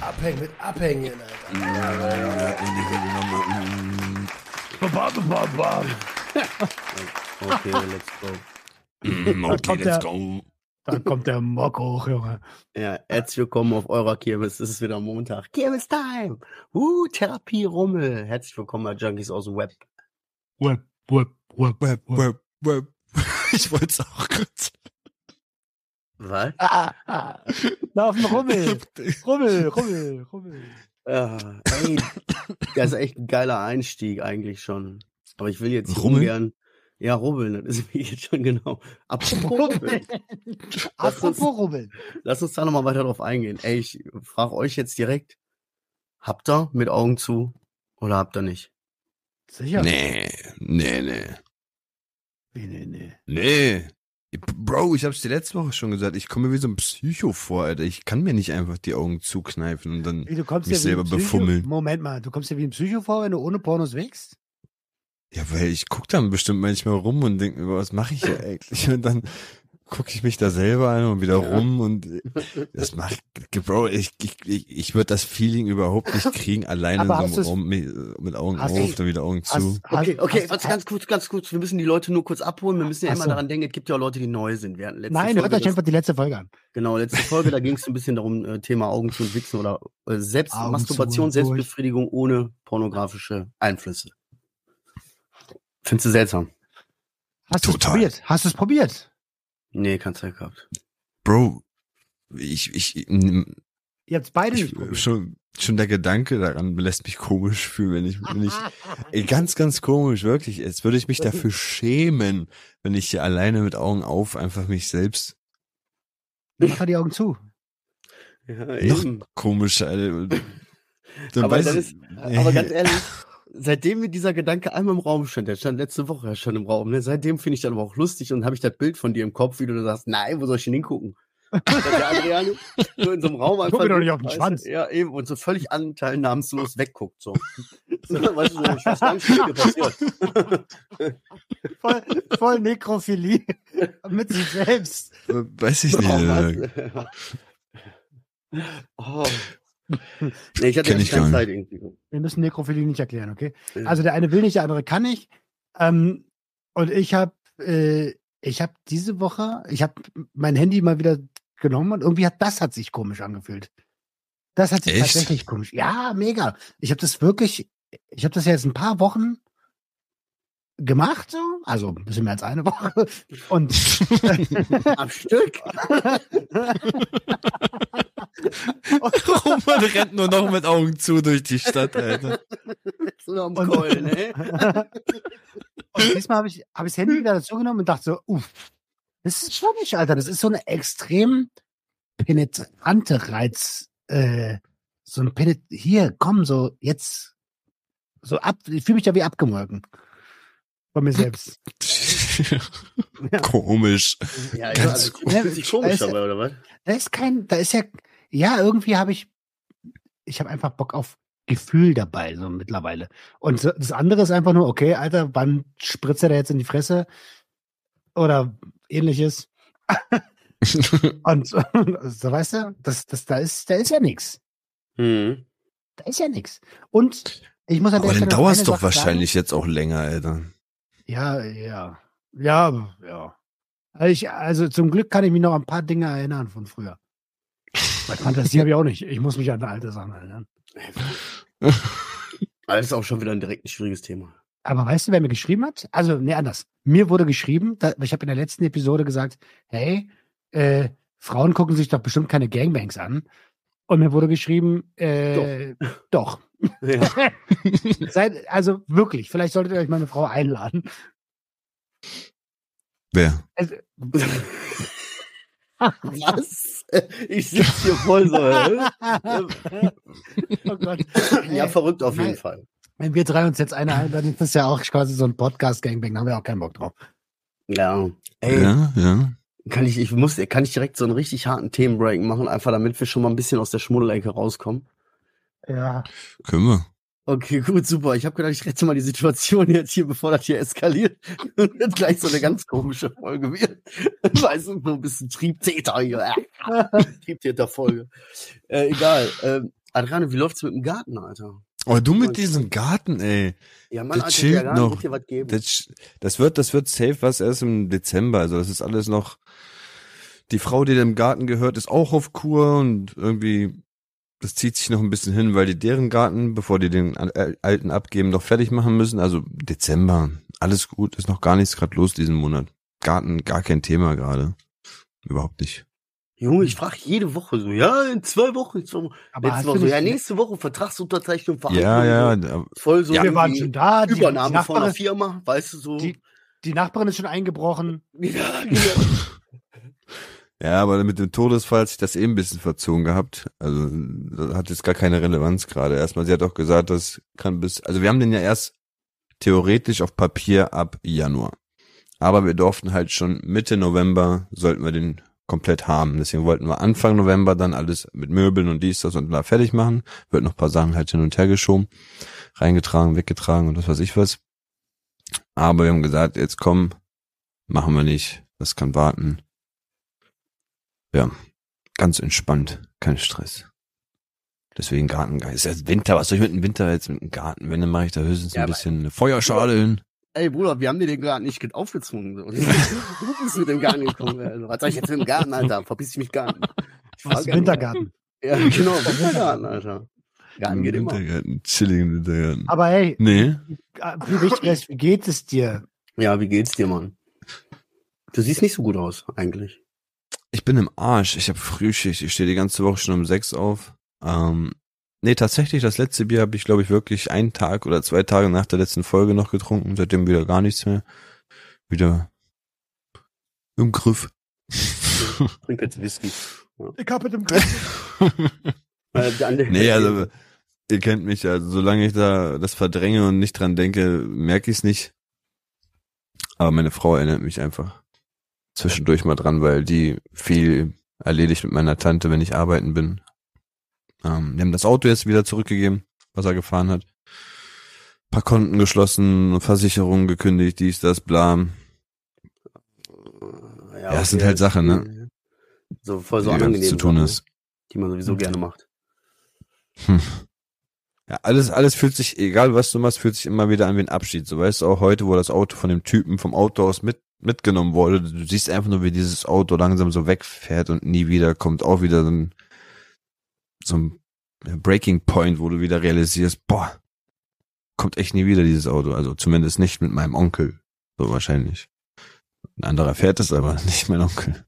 Abhängen mit Abhängen, Alter. Okay, let's go. Mm, Okay, let's go. Da kommt der Mock hoch, Junge. Ja, herzlich willkommen auf eurer Kirmes. Es ist wieder Montag. Kirmes Time. Uh, Therapie Rummel. Herzlich willkommen bei Junkies aus dem Web. Whip, whip, Web, whip. web, web. Ich wollte es auch kurz. Was? Ah, ah. Auf dem Rummel. Rummel, Rummel, Rummel. Ja, ey, das ist echt ein geiler Einstieg eigentlich schon. Aber ich will jetzt Rummel? ungern. Ja, rubbeln, das ist mir jetzt schon genau. Apropos rubbeln. Lass uns, Apropos Rummel. lass uns da nochmal weiter drauf eingehen. Ey, ich frage euch jetzt direkt. Habt ihr mit Augen zu oder habt ihr nicht? Sicher? Nee, nee, nee. Nee, nee, nee. Nee. Bro, ich hab's dir letzte Woche schon gesagt, ich komme mir wie so ein Psycho vor, Alter. Ich kann mir nicht einfach die Augen zukneifen und dann. Wie, Mich ja selber befummeln. Moment mal, du kommst ja wie ein Psycho vor, wenn du ohne Pornos wächst? Ja, weil ich guck dann bestimmt manchmal rum und denke mir, was mache ich hier eigentlich? Und dann gucke ich mich da selber an und wieder rum und das macht, Bro, ich, ich, ich, ich würde das Feeling überhaupt nicht kriegen, alleine so Raum mit, mit Augen auf, du- dann wieder Augen zu. Hast, Okay, hast, okay, hast, ganz kurz, ganz kurz. Wir müssen die Leute nur kurz abholen. Wir müssen ja immer so. daran denken, es gibt ja auch Leute, die neu sind. Wir hatten letzte Nein, Folge hört euch einfach die letzte Folge an. Genau, letzte Folge, da ging es ein bisschen darum, äh, Thema Augen zu und Wichsen oder äh, Selbst Augen Masturbation, zu und. Selbstbefriedigung ohne pornografische Einflüsse. Findest du seltsam? Hast du es probiert? Hast du es probiert? Nee, keine Zeit gehabt. Bro, ich, ich, Ihr habt beide nicht ich probiert. schon, schon der Gedanke daran lässt mich komisch fühlen, wenn ich, wenn ich, ey, ganz, ganz komisch, wirklich. Jetzt würde ich mich dafür schämen, wenn ich hier alleine mit Augen auf einfach mich selbst Mach mal die Augen zu. Ja, noch komischer, Alter. Dann aber, weiß ich- ist, aber ganz ehrlich, seitdem mir dieser Gedanke einmal im Raum stand, der stand letzte Woche ja schon im Raum, ne? seitdem finde ich dann aber auch lustig und habe ich das Bild von dir im Kopf, wie du da sagst, nein, wo soll ich denn hingucken? Der Adrian so in so einem Raum einfach. mir doch nicht auf den Schwanz. Ja, eben, und so völlig anteilnahmslos wegguckt, so. so weißt du, so, ich weiß gar nicht, was passiert. Voll, voll Nekrophilie mit sich selbst. Weiß ich nicht. Oh. Nee, ich hatte Kenn ich gar keine nicht. Zeit irgendwie. Wir müssen Nekrophilie nicht erklären, okay? Ja. Also der eine will nicht, der andere kann nicht. Ähm, und ich habe äh, ich habe diese Woche, ich habe mein Handy mal wieder genommen und irgendwie hat das hat sich komisch angefühlt. Das hat sich Echt? tatsächlich komisch. Ja, mega. Ich habe das wirklich, ich habe das jetzt ein paar Wochen gemacht, so, also ein bisschen mehr als eine Woche. Und Am Stück. Roman rennt nur noch mit Augen zu durch die Stadt, Alter. So am Und- Keulen, ne? Und diesmal habe ich, hab ich das Handy wieder dazu genommen und dachte so, uff, das ist schon nicht, Alter. Das ist so eine extrem penetrante Reiz. Äh, so ein Penet hier, komm, so jetzt, so ab, ich fühle mich da wie abgemolken. Von mir selbst. Komisch. Ja, Ganz ja, also, komisch Da ist- dabei, oder was? Da ist kein, da ist ja, ja, irgendwie habe ich, ich habe einfach Bock auf Gefühl dabei, so mittlerweile. Und das andere ist einfach nur, okay, Alter, wann spritzt er da jetzt in die Fresse? Oder ähnliches. Und so, weißt du, das, das, da ist, da ist ja nichts. Mhm. Da ist ja nichts. Und ich muss an Aber dann dauert es doch Sache wahrscheinlich jetzt auch länger, Alter. Sagen. Ja, ja. Ja, ja. Also, ich, also zum Glück kann ich mich noch an ein paar Dinge erinnern von früher. Bei Fantasie habe ich auch nicht. Ich muss mich an alte Sachen erinnern. Ist auch schon wieder ein direkt ein schwieriges Thema. Aber weißt du, wer mir geschrieben hat? Also, nee, anders. Mir wurde geschrieben, da, ich habe in der letzten Episode gesagt, hey, äh, Frauen gucken sich doch bestimmt keine Gangbangs an. Und mir wurde geschrieben, äh, doch. Ja. Seid, also wirklich, vielleicht solltet ihr euch meine Frau einladen. Wer? Also, Was? Ich sitze hier voll so. hä? oh Gott. Ja, Ey, verrückt auf jeden Nein. Fall. Wenn wir drei uns jetzt eine einladen, dann ist das ja auch quasi so ein Podcast-Gangbang, da haben wir auch keinen Bock drauf. Ja. Ey, Ja, ja. kann ich, ich muss, kann ich direkt so einen richtig harten Themenbreak machen, einfach damit wir schon mal ein bisschen aus der Schmuddelecke rauskommen. Ja. Können wir. Okay, gut, super. Ich habe gedacht, ich rette mal die Situation jetzt hier, bevor das hier eskaliert und jetzt gleich so eine ganz komische Folge wird. Weißt du, so ein bisschen Triebtäter hier. Triebtäter-Folge. Äh, egal. Ähm, Adriane, wie läuft's mit dem Garten, Alter? Oh, du mit diesem Garten, ey. Ja, Mann, Der Alter, chillt Garten noch. wird dir was geben. Das, das wird, das wird safe was erst im Dezember. Also das ist alles noch. Die Frau, die dem Garten gehört, ist auch auf Kur und irgendwie, das zieht sich noch ein bisschen hin, weil die deren Garten, bevor die den al- alten abgeben, noch fertig machen müssen. Also Dezember, alles gut, ist noch gar nichts gerade los diesen Monat. Garten, gar kein Thema gerade. Überhaupt nicht. Junge, ich frage jede Woche so, ja, in zwei Wochen. In zwei Wochen. Aber Letzte Woche so, ja, nächste Woche Vertragsunterzeichnung, Ja, ja, Verhandlungen, da- Voll so Ja, wir waren schon da. Die, die, Übernahme von einer Nachbarin, Firma, weißt du so. die, die Nachbarin ist schon eingebrochen. ja, genau. Ja, aber mit dem Todesfall hat sich das eben ein bisschen verzogen gehabt. Also das hat jetzt gar keine Relevanz gerade. Erstmal, sie hat auch gesagt, das kann bis, also wir haben den ja erst theoretisch auf Papier ab Januar. Aber wir durften halt schon Mitte November, sollten wir den komplett haben. Deswegen wollten wir Anfang November dann alles mit Möbeln und dies, das und da fertig machen. Wird noch ein paar Sachen halt hin und her geschoben, reingetragen, weggetragen und was weiß ich was. Aber wir haben gesagt, jetzt komm, machen wir nicht. Das kann warten. Ja, ganz entspannt, kein Stress. Deswegen Gartengeist. Es ist ja Winter, was soll ich mit dem Winter jetzt mit dem Garten? Wenn, dann mache ich da höchstens Ja, ein bisschen eine Feuerschale hin. Ey, Bruder, wir haben dir den Garten nicht aufgezwungen. So. Du bist mit dem Garten gekommen. Also, was soll ich jetzt mit dem Garten, Alter? Verpiss dich mich Garten. Ich Was Wintergarten? Ja, genau, Wintergarten, Alter. Garten geht immer. Wintergarten, chilligen Wintergarten. Aber hey, Nee, wie wichtig ist, wie geht es dir? Ja, wie geht's dir, Mann? Du siehst nicht so gut aus, eigentlich. Ich bin im Arsch. Ich habe Frühschicht. Ich stehe die ganze Woche schon um sechs auf. Ähm, nee, tatsächlich, das letzte Bier habe ich, glaube ich, wirklich einen Tag oder zwei Tage nach der letzten Folge noch getrunken. Seitdem wieder gar nichts mehr. Wieder im Griff. Trink jetzt Whisky. Ich hab mit dem andere- Nee, also ihr kennt mich, also solange ich da das verdränge und nicht dran denke, merke ich es nicht. Aber meine Frau erinnert mich einfach zwischendurch mal dran, weil die viel erledigt mit meiner Tante, wenn ich arbeiten bin. Ähm, wir haben das Auto jetzt wieder zurückgegeben, was er gefahren hat. paar Konten geschlossen, Versicherungen gekündigt, dies, das, bla. Ja, es sind halt Sachen, ne? So voll so die unangenehm zu tun Sachen, ist. Die man sowieso gerne macht. Hm. Ja, alles, alles fühlt sich, egal was du machst, fühlt sich immer wieder an wie ein Abschied. So weißt du auch heute, wo das Auto von dem Typen vom Auto aus mit, mitgenommen wurde. Du siehst einfach nur, wie dieses Auto langsam so wegfährt und nie wieder kommt auch wieder so ein, Breaking Point, wo du wieder realisierst, boah, kommt echt nie wieder dieses Auto. Also zumindest nicht mit meinem Onkel. So wahrscheinlich. Ein anderer fährt es, aber nicht mein Onkel.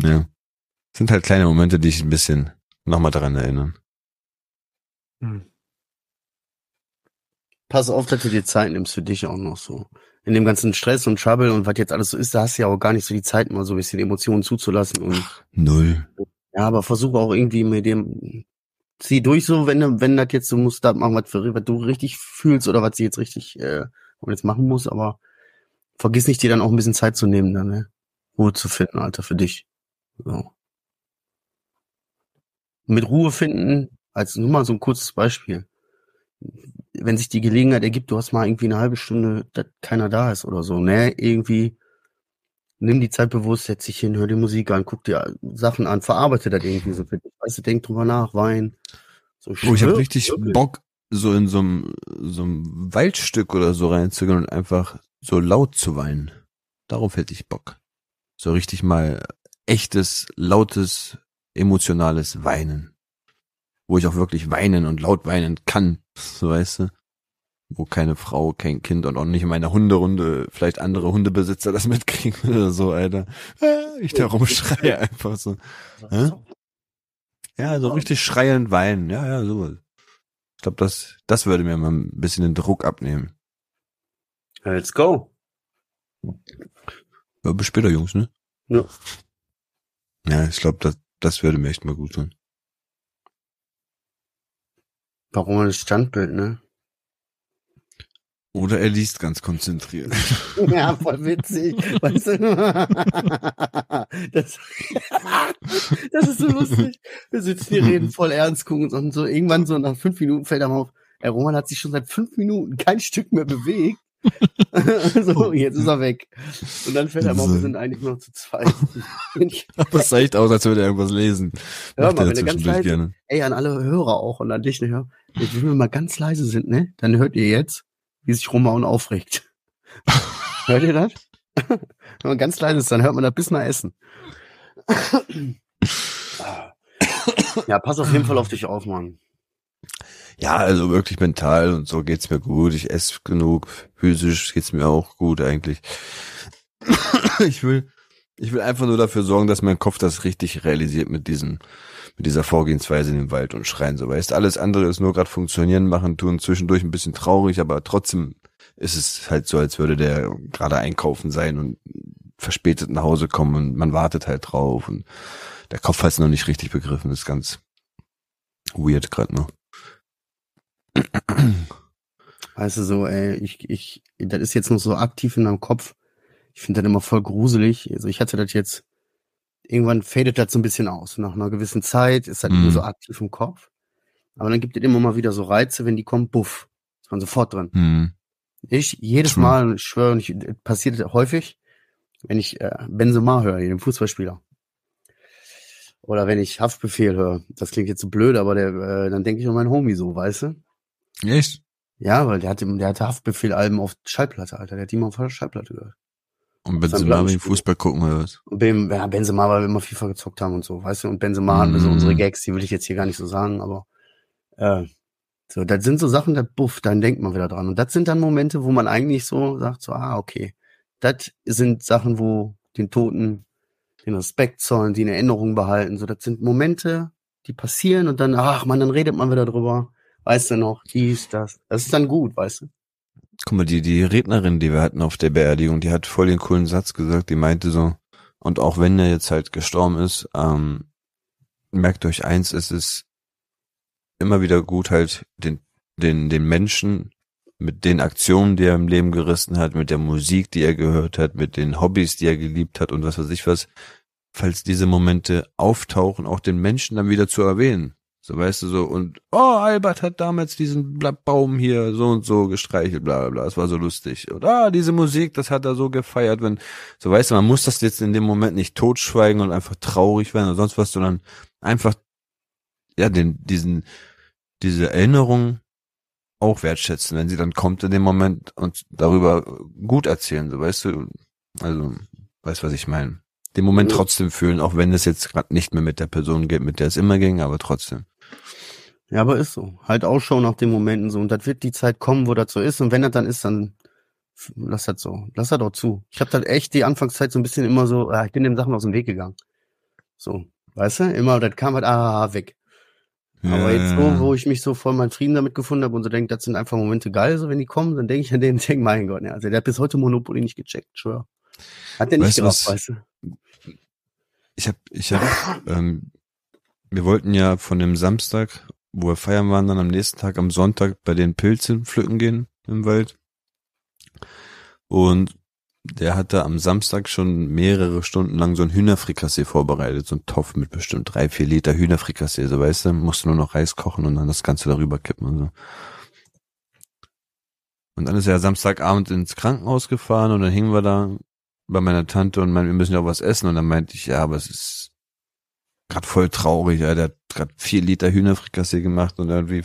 Ja. Sind halt kleine Momente, die ich ein bisschen nochmal daran erinnern. Hm. Pass auf, dass du dir Zeit nimmst für dich auch noch so. In dem ganzen Stress und Trouble und was jetzt alles so ist, da hast du ja auch gar nicht so die Zeit, mal so ein bisschen Emotionen zuzulassen. Und Null. ja, aber versuche auch irgendwie mit dem, zieh durch so, wenn, wenn das jetzt, du musst da machen, was, für, was du richtig fühlst oder was sie jetzt richtig, äh, jetzt machen muss, aber vergiss nicht, dir dann auch ein bisschen Zeit zu nehmen, dann, ne? Ruhe zu finden, Alter, für dich. So. Mit Ruhe finden, als nur mal so ein kurzes Beispiel. Wenn sich die Gelegenheit ergibt, du hast mal irgendwie eine halbe Stunde, dass keiner da ist oder so, ne? Irgendwie nimm die Zeit bewusst, setz dich hin, hör die Musik an, guck dir Sachen an, verarbeite das irgendwie so für dich. Weißt du, denk drüber nach, wein. So, Oh, ich habe schwör- richtig wirklich. Bock, so in so einem, so einem Waldstück oder so reinzugehen und einfach so laut zu weinen. Darauf hätte ich Bock. So richtig mal echtes, lautes, emotionales Weinen. Wo ich auch wirklich weinen und laut weinen kann, so weißt du. Wo keine Frau, kein Kind und auch nicht in meiner Hunderunde, vielleicht andere Hundebesitzer das mitkriegen oder so, Alter. Äh, Ich da rumschreie einfach so. Ja, so richtig schreiend weinen. Ja, ja, so. Ich glaube, das, das würde mir mal ein bisschen den Druck abnehmen. Let's go. Ja, bis später, Jungs, ne? Ja. Ja, ich glaube, das, das würde mir echt mal gut tun. Das Standbild, ne? Oder er liest ganz konzentriert. Ja, voll witzig. Weißt du? Das, das ist so lustig. Wir sitzen hier, reden voll ernst, gucken und so. Irgendwann so nach fünf Minuten fällt er mal auf. Der Roman hat sich schon seit fünf Minuten kein Stück mehr bewegt. So, jetzt ist er weg. Und dann fällt er mal, wir sind eigentlich nur noch zu zweit. Aber es sah echt aus, als würde er irgendwas lesen. Hör Macht mal, wenn ihr ganz leise, gerne. ey, an alle Hörer auch und an dich, ne, hör, wenn wir mal ganz leise sind, ne, dann hört ihr jetzt, wie sich Roman aufregt. hört ihr das? wenn man ganz leise ist, dann hört man das bis nach Essen. ja, pass auf jeden Fall auf dich auf, Mann. Ja, also wirklich mental und so geht's mir gut. Ich esse genug. Physisch geht's mir auch gut eigentlich. Ich will, ich will einfach nur dafür sorgen, dass mein Kopf das richtig realisiert mit diesem, mit dieser Vorgehensweise in den Wald und schreien so. Weißt, alles andere ist nur gerade funktionieren, machen, tun, zwischendurch ein bisschen traurig, aber trotzdem ist es halt so, als würde der gerade einkaufen sein und verspätet nach Hause kommen und man wartet halt drauf und der Kopf hat es noch nicht richtig begriffen. Das ist ganz weird gerade noch. Weißt du, so, ey, ich, ich, das ist jetzt noch so aktiv in meinem Kopf. Ich finde das immer voll gruselig. Also ich hatte das jetzt, irgendwann fadet das so ein bisschen aus. Nach einer gewissen Zeit ist das Mhm. immer so aktiv im Kopf. Aber dann gibt es immer mal wieder so Reize, wenn die kommen, buff, ist man sofort drin. Hm. Ich, jedes True. Mal, ich schwöre, ich, das passiert häufig, wenn ich äh, Benzema höre, den Fußballspieler. Oder wenn ich Haftbefehl höre. Das klingt jetzt so blöd, aber der, äh, dann denke ich an meinen Homie so, weißt du? Echt? Ja, weil der hatte, der hatte Haftbefehl-Alben auf Schallplatte, Alter. Der hat die mal auf der Schallplatte gehört. Und Das Benzema wegen. Fußball gucken oder was? Und Ben, ja, Benzema, weil wir immer FIFA gezockt haben und so, weißt du? Und Benzema hatten wir so Mhm. unsere Gags, die will ich jetzt hier gar nicht so sagen, aber äh, so, das sind so Sachen, da buff, dann denkt man wieder dran. Und das sind dann Momente, wo man eigentlich so sagt, so, ah, okay. Das sind Sachen, wo den Toten den Respekt zollen, die in Erinnerung behalten. So, das sind Momente, die passieren und dann, ach man, dann redet man wieder drüber. Weißt du noch, dies, das. Das ist dann gut, weißt du? Guck mal, die, die Rednerin, die wir hatten auf der Beerdigung, die hat voll den coolen Satz gesagt, die meinte so, und auch wenn er jetzt halt gestorben ist, ähm, merkt euch eins, es ist immer wieder gut halt den, den, den Menschen mit den Aktionen, die er im Leben gerissen hat, mit der Musik, die er gehört hat, mit den Hobbys, die er geliebt hat und was weiß ich was, falls diese Momente auftauchen, auch den Menschen dann wieder zu erwähnen. So weißt du so, und oh, Albert hat damals diesen Baum hier so und so gestreichelt, bla bla bla, das war so lustig. Und ah, diese Musik, das hat er so gefeiert, wenn, so weißt du, man muss das jetzt in dem Moment nicht totschweigen und einfach traurig werden oder sonst was, sondern einfach, ja, den, diesen, diese Erinnerung auch wertschätzen, wenn sie dann kommt in dem Moment und darüber gut erzählen, so weißt du, also, weißt was ich meine. Den Moment trotzdem fühlen, auch wenn es jetzt gerade nicht mehr mit der Person geht, mit der es immer ging, aber trotzdem. Ja, aber ist so. Halt Ausschau nach den Momenten so. Und das wird die Zeit kommen, wo das so ist. Und wenn das dann ist, dann lass das so. Lass das auch zu. Ich habe halt echt die Anfangszeit so ein bisschen immer so, ah, ich bin den Sachen aus dem Weg gegangen. So. Weißt du? Immer, das kam halt, ah, weg. Aber jetzt so, wo ich mich so voll meinen Frieden damit gefunden habe und so denke, das sind einfach Momente geil, so wenn die kommen, dann denke ich an den und denke, mein Gott, ja, also der hat bis heute Monopoly nicht gecheckt, schwör. Hat der nicht Weißt gerafft, weißt du? Ich hab, ich hab, ähm, wir wollten ja von dem Samstag, wo wir feiern waren, dann am nächsten Tag, am Sonntag bei den Pilzen pflücken gehen im Wald. Und der hatte am Samstag schon mehrere Stunden lang so ein Hühnerfrikassee vorbereitet, so ein Topf mit bestimmt drei, vier Liter Hühnerfrikassee, so weißt du, musste nur noch Reis kochen und dann das Ganze darüber kippen und so. Und dann ist er Samstagabend ins Krankenhaus gefahren und dann hingen wir da bei meiner Tante und meinte, wir müssen ja auch was essen. Und dann meinte ich, ja, aber es ist gerade voll traurig. Ja, der hat gerade vier Liter Hühnerfrikassee gemacht und irgendwie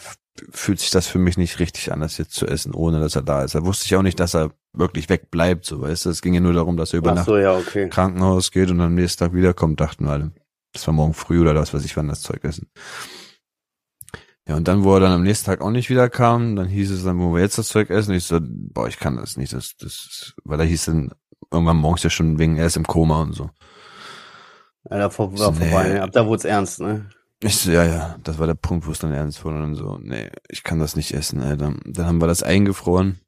fühlt sich das für mich nicht richtig an, das jetzt zu essen, ohne dass er da ist. Da wusste ich auch nicht, dass er wirklich wegbleibt, so weißt du. Es ging ja nur darum, dass er über Ach Nacht so, ja, okay. ins Krankenhaus geht und am nächsten Tag wiederkommt, dachten wir alle. Das war morgen früh oder was weiß ich, wann das Zeug essen. Ja, und dann, wo er dann am nächsten Tag auch nicht wieder kam, dann hieß es dann, wo wir jetzt das Zeug essen, ich so, boah, ich kann das nicht, das, das, weil er hieß dann irgendwann morgens ja schon wegen, er ist im Koma und so. Ja, da vor, war vorbei, nee. ne? Ab da wurde es ernst, ne? Ich so, ja, ja, das war der Punkt, wo es dann ernst wurde und dann so, nee, ich kann das nicht essen, ey. Dann, haben wir das eingefroren.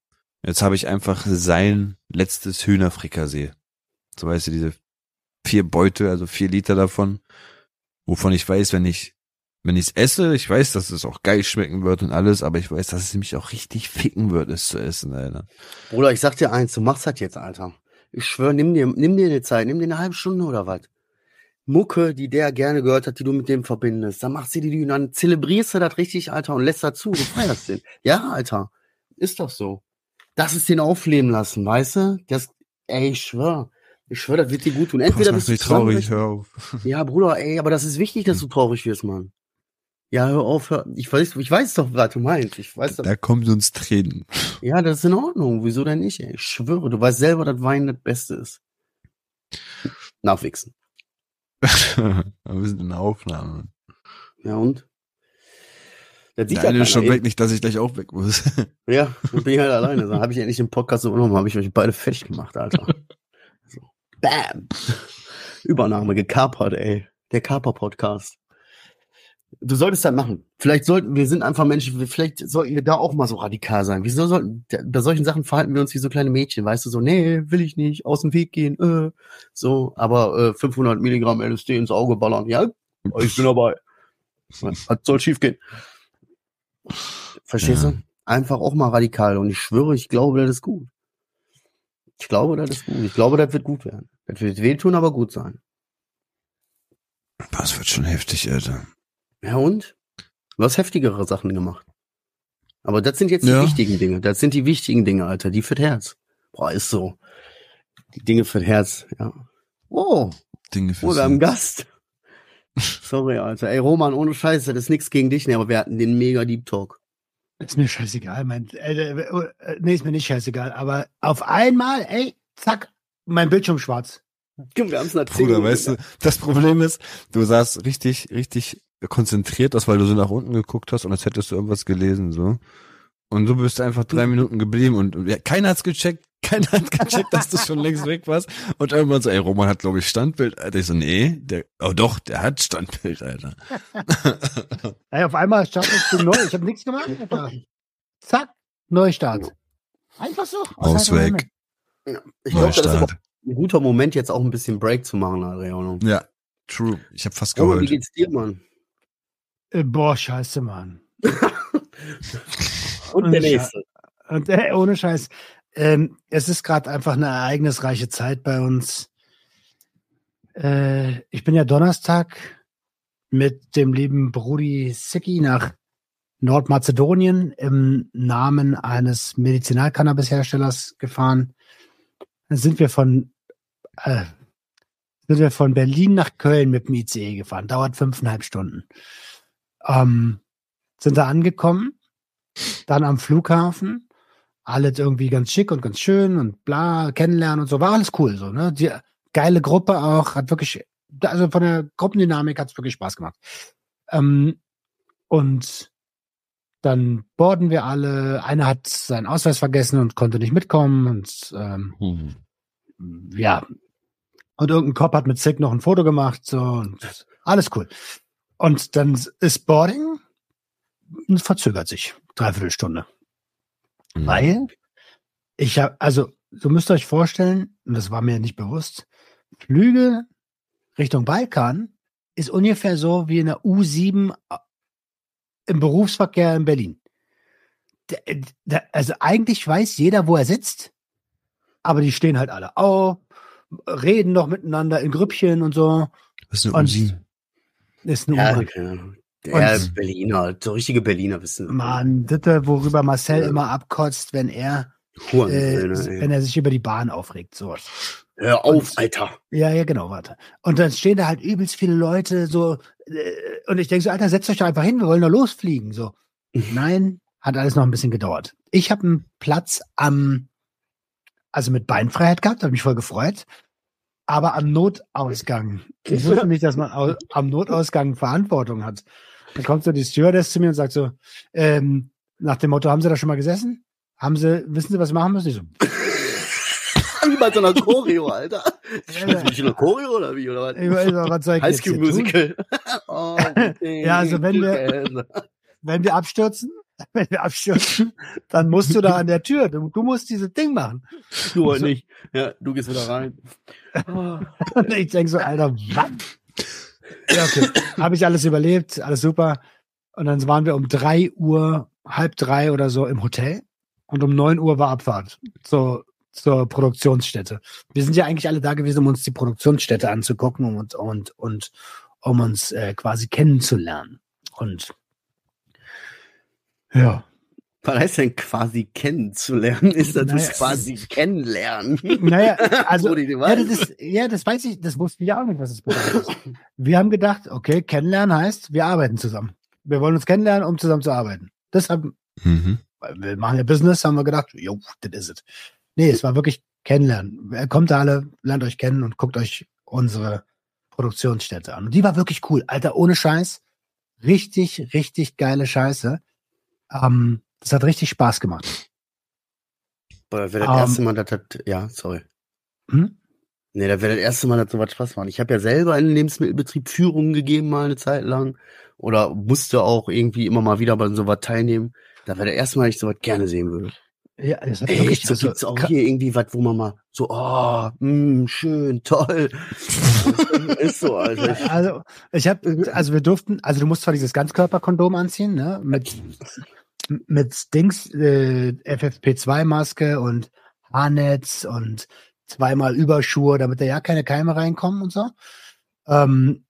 Jetzt habe ich einfach sein letztes Hühnerfrikassee. So weißt du, diese vier Beutel, also vier Liter davon, wovon ich weiß, wenn ich, wenn ich es esse, ich weiß, dass es auch geil schmecken wird und alles, aber ich weiß, dass es mich auch richtig ficken wird, es zu essen, Alter. Bruder, ich sag dir eins, du machst das jetzt, Alter. Ich schwöre, nimm dir, nimm dir eine Zeit, nimm dir eine halbe Stunde oder was. Mucke, die der gerne gehört hat, die du mit dem verbindest. Dann machst du die, die dann zelebrierst du das richtig, Alter, und lässt dazu. Du feierst den. Ja, Alter. Ist doch so. Das ist den aufleben lassen, weißt du? Das, ey, ich schwör. Ich schwör, das wird dir gut tun. Das Entweder macht bist du mich traurig, zusammen- hör auf. Ja, Bruder, ey, aber das ist wichtig, dass du traurig wirst, Mann. Ja, hör auf, hör. Ich weiß, ich weiß doch, was du meinst. Ich weiß. Da kommt uns Tränen. Ja, das ist in Ordnung. Wieso denn nicht, ey? Ich schwöre, du weißt selber, dass Wein das Beste ist. Nachwichsen. Wir sind in der Aufnahme. Ja, und? Das sieht Der eine ist schon weg, nicht, dass ich gleich auch weg muss. Ja, dann bin ich halt alleine. Dann habe ich endlich den Podcast übernommen, habe ich euch beide fertig gemacht, Alter. So. Bam. Übernahme gekapert, ey. Der Kaper-Podcast. Du solltest das machen. Vielleicht sollten, wir sind einfach Menschen, vielleicht sollten wir da auch mal so radikal sein. Wieso sollten, bei solchen Sachen verhalten wir uns wie so kleine Mädchen, weißt du, so, nee, will ich nicht, aus dem Weg gehen, äh, so, aber äh, 500 Milligramm LSD ins Auge ballern, ja, ich bin dabei. Was soll schief gehen? Verstehst Ja. du? Einfach auch mal radikal und ich schwöre, ich glaube, das ist gut. Ich glaube, das ist gut. Ich glaube, das wird gut werden. Das wird wehtun, aber gut sein. Das wird schon heftig, Alter. Ja und? Du hast heftigere Sachen gemacht. Aber das sind jetzt die Ja. wichtigen Dinge. Das sind die wichtigen Dinge, Alter. Die fürs Herz. Boah, ist so. Die Dinge fürs Herz, ja. Oh, Dinge fürs einen Herz. Gast. Sorry, Alter. Ey, Roman, ohne Scheiße, das ist nichts gegen dich, ne, aber wir hatten den mega Deep Talk. Ist mir scheißegal, mein, äh, äh, äh, nee, ist mir nicht scheißegal, aber auf einmal, ey, zack, mein Bildschirm schwarz. Wir Bruder, weißt du, das Problem ist, du sahst richtig, richtig konzentriert aus, weil du so nach unten geguckt hast und als hättest du irgendwas gelesen, so. Und du bist einfach drei Minuten geblieben und, ja, keiner hat's gecheckt, keiner hat gecheckt, dass du schon längst weg warst. Und irgendwann so, ey, Roman hat, glaube ich, Standbild. Alter, ich so, nee, der, oh doch, der hat Standbild, Alter. Ey, auf einmal startet du neu. Ich habe nichts gemacht. Alter. Zack, Neustart. Einfach so. Aus heiterem weg. Himmel. Ich glaube, das ist aber ein guter Moment, jetzt auch ein bisschen Break zu machen, Adriano. Ja, true. Ich habe fast Roman, wie geheult. geht's dir, Mann? Äh, boah, scheiße, Mann. Und der nächste. Und äh, ohne Scheiß. Ähm, es ist gerade einfach eine ereignisreiche Zeit bei uns. Äh, ich bin ja Donnerstag mit dem lieben Brudi Sicki nach Nordmazedonien im Namen eines Medizinalcannabis-Herstellers gefahren. Dann sind wir von äh, sind wir von Berlin nach Köln mit dem ICE gefahren. Dauert fünfeinhalb Stunden. Ähm, sind da angekommen, dann am Flughafen, alles irgendwie ganz schick und ganz schön und bla, kennenlernen und so, war alles cool, so, ne? Die geile Gruppe auch, hat wirklich, also von der Gruppendynamik hat es wirklich Spaß gemacht. Ähm, und dann borden wir alle, einer hat seinen Ausweis vergessen und konnte nicht mitkommen und ähm, Mhm. ja. Und irgendein Cop hat mit Sick noch ein Foto gemacht, so, und alles cool. Und dann ist Boarding und verzögert sich. Dreiviertel Stunde. Mhm. Weil ich habe, also, du müsst euch vorstellen, und das war mir nicht bewusst, Flüge Richtung Balkan ist ungefähr so wie in der U7 im Berufsverkehr in Berlin. Also eigentlich weiß jeder, wo er sitzt, aber die stehen halt alle auf, reden noch miteinander in Grüppchen und so. Das ist eine Und Uzi. Ist eine Ja, Ahnung. Der Und- Berliner, so richtige Berliner wissen. Mann, das, worüber Marcel immer abkotzt, wenn er, äh, wenn er sich über die Bahn aufregt. So. Hör auf, und- Alter. Ja, ja, genau, warte. Und dann stehen da halt übelst viele Leute so, äh, und ich denke so, Alter, setzt euch doch einfach hin, wir wollen doch losfliegen. So. Nein, hat alles noch ein bisschen gedauert. Ich habe einen Platz am, also mit Beinfreiheit gehabt, habe mich voll gefreut, aber am Notausgang. Ich wusste nicht, dass man am Notausgang Verantwortung hat. Dann kommt so die Stewardess zu mir und sagt so, ähm, nach dem Motto, haben Sie da schon mal gesessen? Haben Sie, wissen Sie, was Sie machen müssen? Ich so, Wie bei so einer Choreo, Alter. Spielst du nicht in einer Choreo oder wie? Oder was? ich weiß auch, was soll ich High? Musical. oh, Ja, also wenn wir- wenn wir abstürzen, wenn wir abstürzen, dann musst du da an der Tür, du, du musst dieses Ding machen. Du heute nicht. Ja, du gehst wieder rein. Und ich denke so, Alter, was? Ja, okay. Habe ich alles überlebt, alles super. Und dann waren wir um drei Uhr, halb drei oder so im Hotel. Und um neun Uhr war Abfahrt. So zur Produktionsstätte. Wir sind ja eigentlich alle da gewesen, um uns die Produktionsstätte anzugucken und, und, und um uns äh, quasi kennenzulernen. Und ja. Was heißt denn quasi kennenzulernen? Ist das Naja, quasi kennenlernen? Naja, also ja, das weiß. ist, ja, das weiß ich, das wussten wir auch nicht, was es bedeutet. Wir haben gedacht, okay, kennenlernen heißt, wir arbeiten zusammen. Wir wollen uns kennenlernen, um zusammen zu arbeiten. Das haben, Mhm. weil wir machen ja Business, haben wir gedacht, jo, das ist es. Nee, es war wirklich kennenlernen. Kommt da alle, lernt euch kennen und guckt euch unsere Produktionsstätte an. Und die war wirklich cool. Alter, ohne Scheiß. Richtig, richtig geile Scheiße. Ähm, das hat richtig Spaß gemacht. Boah, wäre das Ähm. erste Mal, dass das, ja, sorry. Hm? Nee, da wäre das erste Mal, dass sowas Spaß macht. Ich habe ja selber in Lebensmittelbetrieb Führungen gegeben, mal eine Zeit lang. Oder musste auch irgendwie immer mal wieder bei sowas teilnehmen. Da wäre das erste Mal, dass ich sowas gerne sehen würde. Ja, das hat Echt, so also, gibt's auch hier irgendwie was, wo man mal so, oh, mh, schön, toll. ist so, Alter. Ich, Also, ich habe, also wir durften, also du musst zwar dieses Ganzkörperkondom anziehen, ne, mit, mit Dings, äh, FFP2-Maske und Haarnetz und zweimal Überschuhe, damit da ja keine Keime reinkommen und so. Ähm,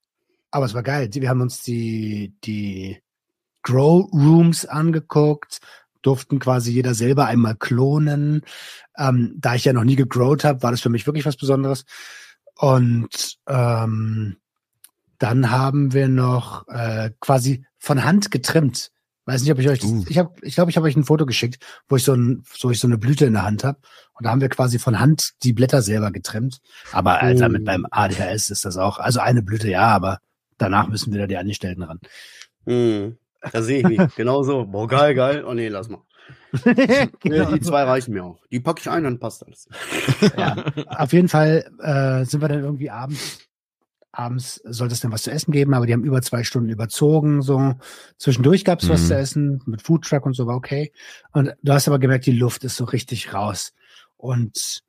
aber es war geil. Wir haben uns die, die Grow Rooms angeguckt, durften quasi jeder selber einmal klonen. Ähm, da ich ja noch nie gegrowt habe, war das für mich wirklich was Besonderes. Und ähm, dann haben wir noch äh, quasi von Hand getrimmt. Weiß nicht, ob ich euch, das, Uh. ich habe, ich glaube, ich habe euch ein Foto geschickt, wo ich so ein, so ich so eine Blüte in der Hand habe. Und da haben wir quasi von Hand die Blätter selber getrimmt. Aber Alter, Oh. mit beim ADHS ist das auch, also eine Blüte ja, aber danach müssen wieder die Angestellten ran. Hm, da sehe ich mich. Genau so. Boah, geil, geil. Oh nee, lass mal. Genau die zwei reichen mir auch. Die packe ich ein, dann passt alles. ja, auf jeden Fall äh, sind wir dann irgendwie abends. Abends sollte es dann was zu essen geben, aber die haben über zwei Stunden überzogen. So zwischendurch gab es was Mhm. zu essen mit Foodtruck und so war okay. Und du hast aber gemerkt, die Luft ist so richtig raus. Und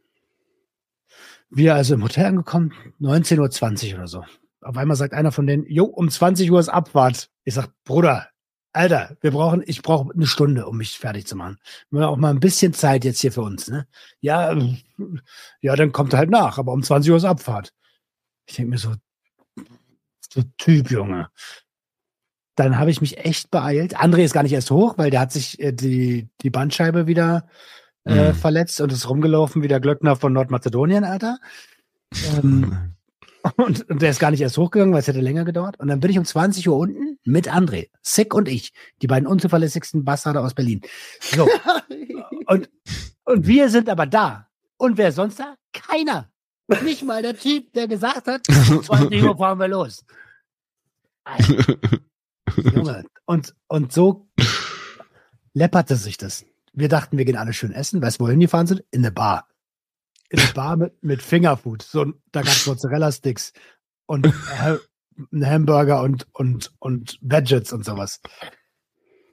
wir also im Hotel angekommen, 19.20 Uhr oder so. Auf einmal sagt einer von denen, jo, um 20 Uhr ist Abfahrt. Ich sag, Bruder, Alter, wir brauchen, ich brauche eine Stunde, um mich fertig zu machen. Wir haben auch mal ein bisschen Zeit jetzt hier für uns, ne? Ja, ja, dann kommt er halt nach, aber um 20 Uhr ist Abfahrt. Ich denke mir so, so Typ, Junge. Dann habe ich mich echt beeilt. André ist gar nicht erst hoch, weil der hat sich äh, die, die Bandscheibe wieder äh, Mhm. verletzt und ist rumgelaufen wie der Glöckner von Nordmazedonien, Alter. Ähm, und, und der ist gar nicht erst hochgegangen, weil es hätte länger gedauert. Und dann bin ich um 20 Uhr unten mit André, Sick und ich, die beiden unzuverlässigsten Bastarde aus Berlin. So. und, und wir sind aber da. Und wer sonst da? Keiner. Nicht mal der Typ, der gesagt hat, um 20 Uhr fahren wir los. Alter, Junge. Und, und so läpperte sich das. Wir dachten, wir gehen alle schön essen. Weißt du, wohin die fahren sind? In eine Bar. In eine Bar mit, mit Fingerfood. So, da gab es Mozzarella-Sticks und äh, einen Hamburger und, und, und Veggies und sowas.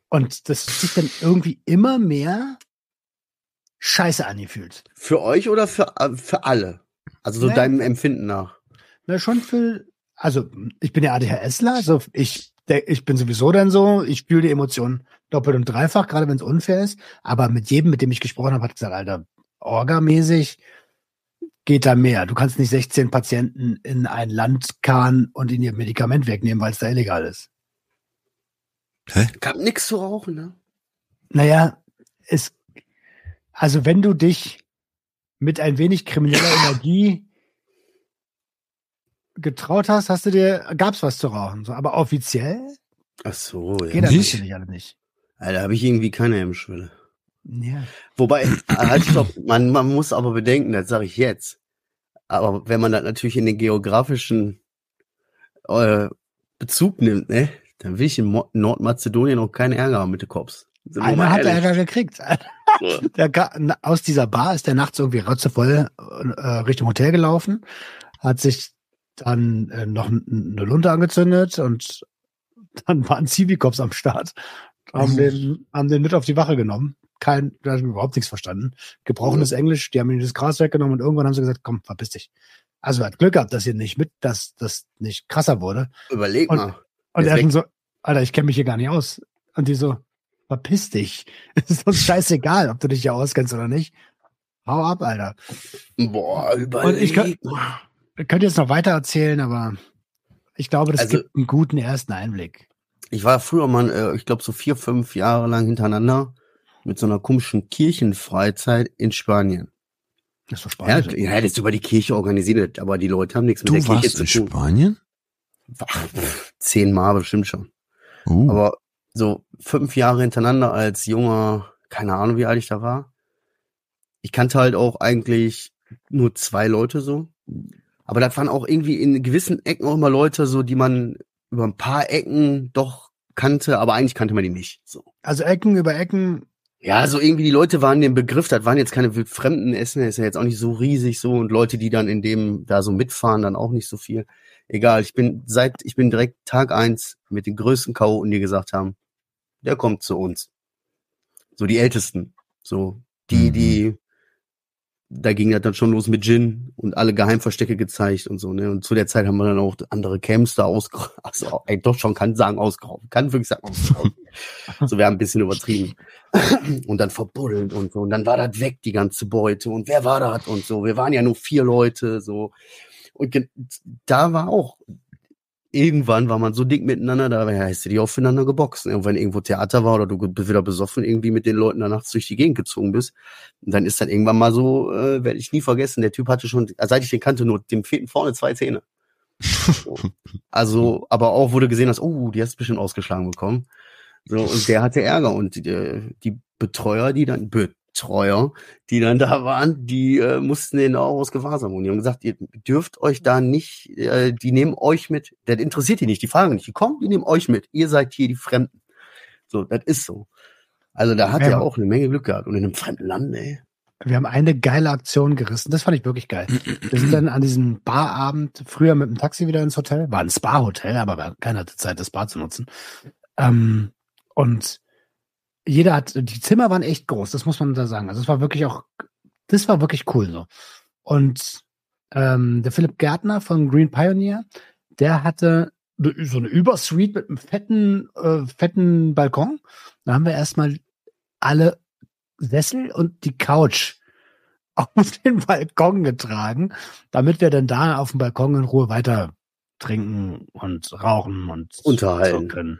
Und das hat sich dann irgendwie immer mehr scheiße angefühlt. Für euch oder für, äh, für alle? Also so Nee. deinem Empfinden nach. Na, schon für, also ich bin ja ADHSler, also ich, ich bin sowieso dann so, ich fühle die Emotionen doppelt und dreifach, gerade wenn es unfair ist. Aber mit jedem, mit dem ich gesprochen habe, hat gesagt, Alter, orgamäßig geht da mehr. Du kannst nicht 16 Patienten in ein Land karren und ihnen ihr Medikament wegnehmen, weil es da illegal ist. Gab nix zu rauchen, ne? Naja, es, also wenn du dich mit ein wenig krimineller Energie getraut hast, hast du dir, gab's was zu rauchen. So, aber offiziell Ach so, ja. geht das Nicht? natürlich alle nicht. Da habe ich irgendwie keine Hemmschwelle. Ja. Wobei, halt stopp, man, man muss aber bedenken, das sage ich jetzt. Aber wenn man das natürlich in den geografischen äh, Bezug nimmt, ne, dann will ich in Mo Nordmazedonien auch keinen Ärger haben mit den Cops. Sind Einer hat. Ärger gekriegt. Der, aus dieser Bar ist der nachts irgendwie rotzevoll äh, Richtung Hotel gelaufen, hat sich dann äh, noch eine Lunte angezündet und dann waren Zivilcops am Start. Haben den, haben den mit auf die Wache genommen. Kein, da hat überhaupt nichts verstanden. Gebrochenes Englisch, die haben ihm das Gras weggenommen und irgendwann haben sie gesagt, komm, verpiss dich. Also er hat Glück gehabt, dass hier nicht mit, dass das nicht krasser wurde. Überleg Und- mal. Und er schon so, Alter, ich kenne mich hier gar nicht aus. Und die so, verpiss dich. Es ist uns scheißegal, ob du dich hier auskennst oder nicht. Hau ab, Alter. Boah, Und ich kann, ich könnte jetzt noch weiter erzählen, aber ich glaube, das Also- gibt einen guten ersten Einblick. Ich war früher mal, äh, ich glaube, so vier, fünf Jahre lang hintereinander mit so einer komischen Kirchenfreizeit in Spanien. Das ist doch Ja, spannend. ja, das ist über die Kirche organisiert, aber die Leute haben nichts mit Du der Kirche warst zu in tun. Spanien? Ach, pff, Zehnmal bestimmt schon. Oh. Aber so fünf Jahre hintereinander als junger, keine Ahnung, wie alt ich da war. Ich kannte halt auch eigentlich nur zwei Leute so. Aber das waren auch irgendwie in gewissen Ecken auch immer Leute so, die man über ein paar Ecken doch kannte, aber eigentlich kannte man die nicht. So. Also Ecken über Ecken. Ja, so irgendwie die Leute waren dem Begriff, das waren jetzt keine wildfremden Essen, der ist ja jetzt auch nicht so riesig so und Leute, die dann in dem da so mitfahren, dann auch nicht so viel. Egal, ich bin seit, ich bin direkt Tag eins mit den größten K.O. die gesagt haben, der kommt zu uns. So die Ältesten. So, die, Mhm. die, da ging das dann schon los mit Gin und alle Geheimverstecke gezeigt und so, ne. Und zu der Zeit haben wir dann auch andere Camps da ausgeraubt. Also, ey, doch schon kann sagen ausgeraubt. Kann wirklich sagen ausgeraubt. so, wir haben ein bisschen übertrieben. und dann verbuddelt und so. Und dann war das weg, die ganze Beute. Und wer war das und so. Wir waren ja nur vier Leute, so. Und da war auch, irgendwann war man so dick miteinander, da hast du die aufeinander geboxt. ne? Und wenn irgendwo Theater war oder du bist wieder besoffen irgendwie mit den Leuten da nachts durch die Gegend gezogen bist, dann ist dann irgendwann mal so, äh, werde ich nie vergessen, der Typ hatte schon, äh, seit ich den kannte, nur dem fehlten vorne zwei Zähne. So. Also, aber auch wurde gesehen, dass, oh, die hast du bestimmt ausgeschlagen bekommen. So, und der hatte Ärger und die, äh, die Betreuer, die dann, Betreuer, die dann da waren, die äh, mussten den auch aus Gewahrsam holen. Die haben gesagt, ihr dürft euch da nicht, äh, die nehmen euch mit. Das interessiert die nicht, die fragen nicht. Die kommen, die nehmen euch mit. Ihr seid hier die Fremden. So, das ist so. Also da hat Ja. er auch eine Menge Glück gehabt. Und in einem fremden Land, ey. Wir haben eine geile Aktion gerissen. Das fand ich wirklich geil. Wir sind dann an diesem Barabend früher mit dem Taxi wieder ins Hotel. War ein Spa-Hotel, aber keiner hatte Zeit, das Bar zu nutzen. Ähm, und jeder hat, die Zimmer waren echt groß, das muss man da sagen. Also es war wirklich auch, das war wirklich cool so. Und ähm, der Philipp Gärtner von Green Pioneer, der hatte so eine Übersuite mit einem fetten, äh, fetten Balkon. Da haben wir erstmal alle Sessel und die Couch auf den Balkon getragen, damit wir dann da auf dem Balkon in Ruhe weiter trinken und rauchen und Unterhalten. so können.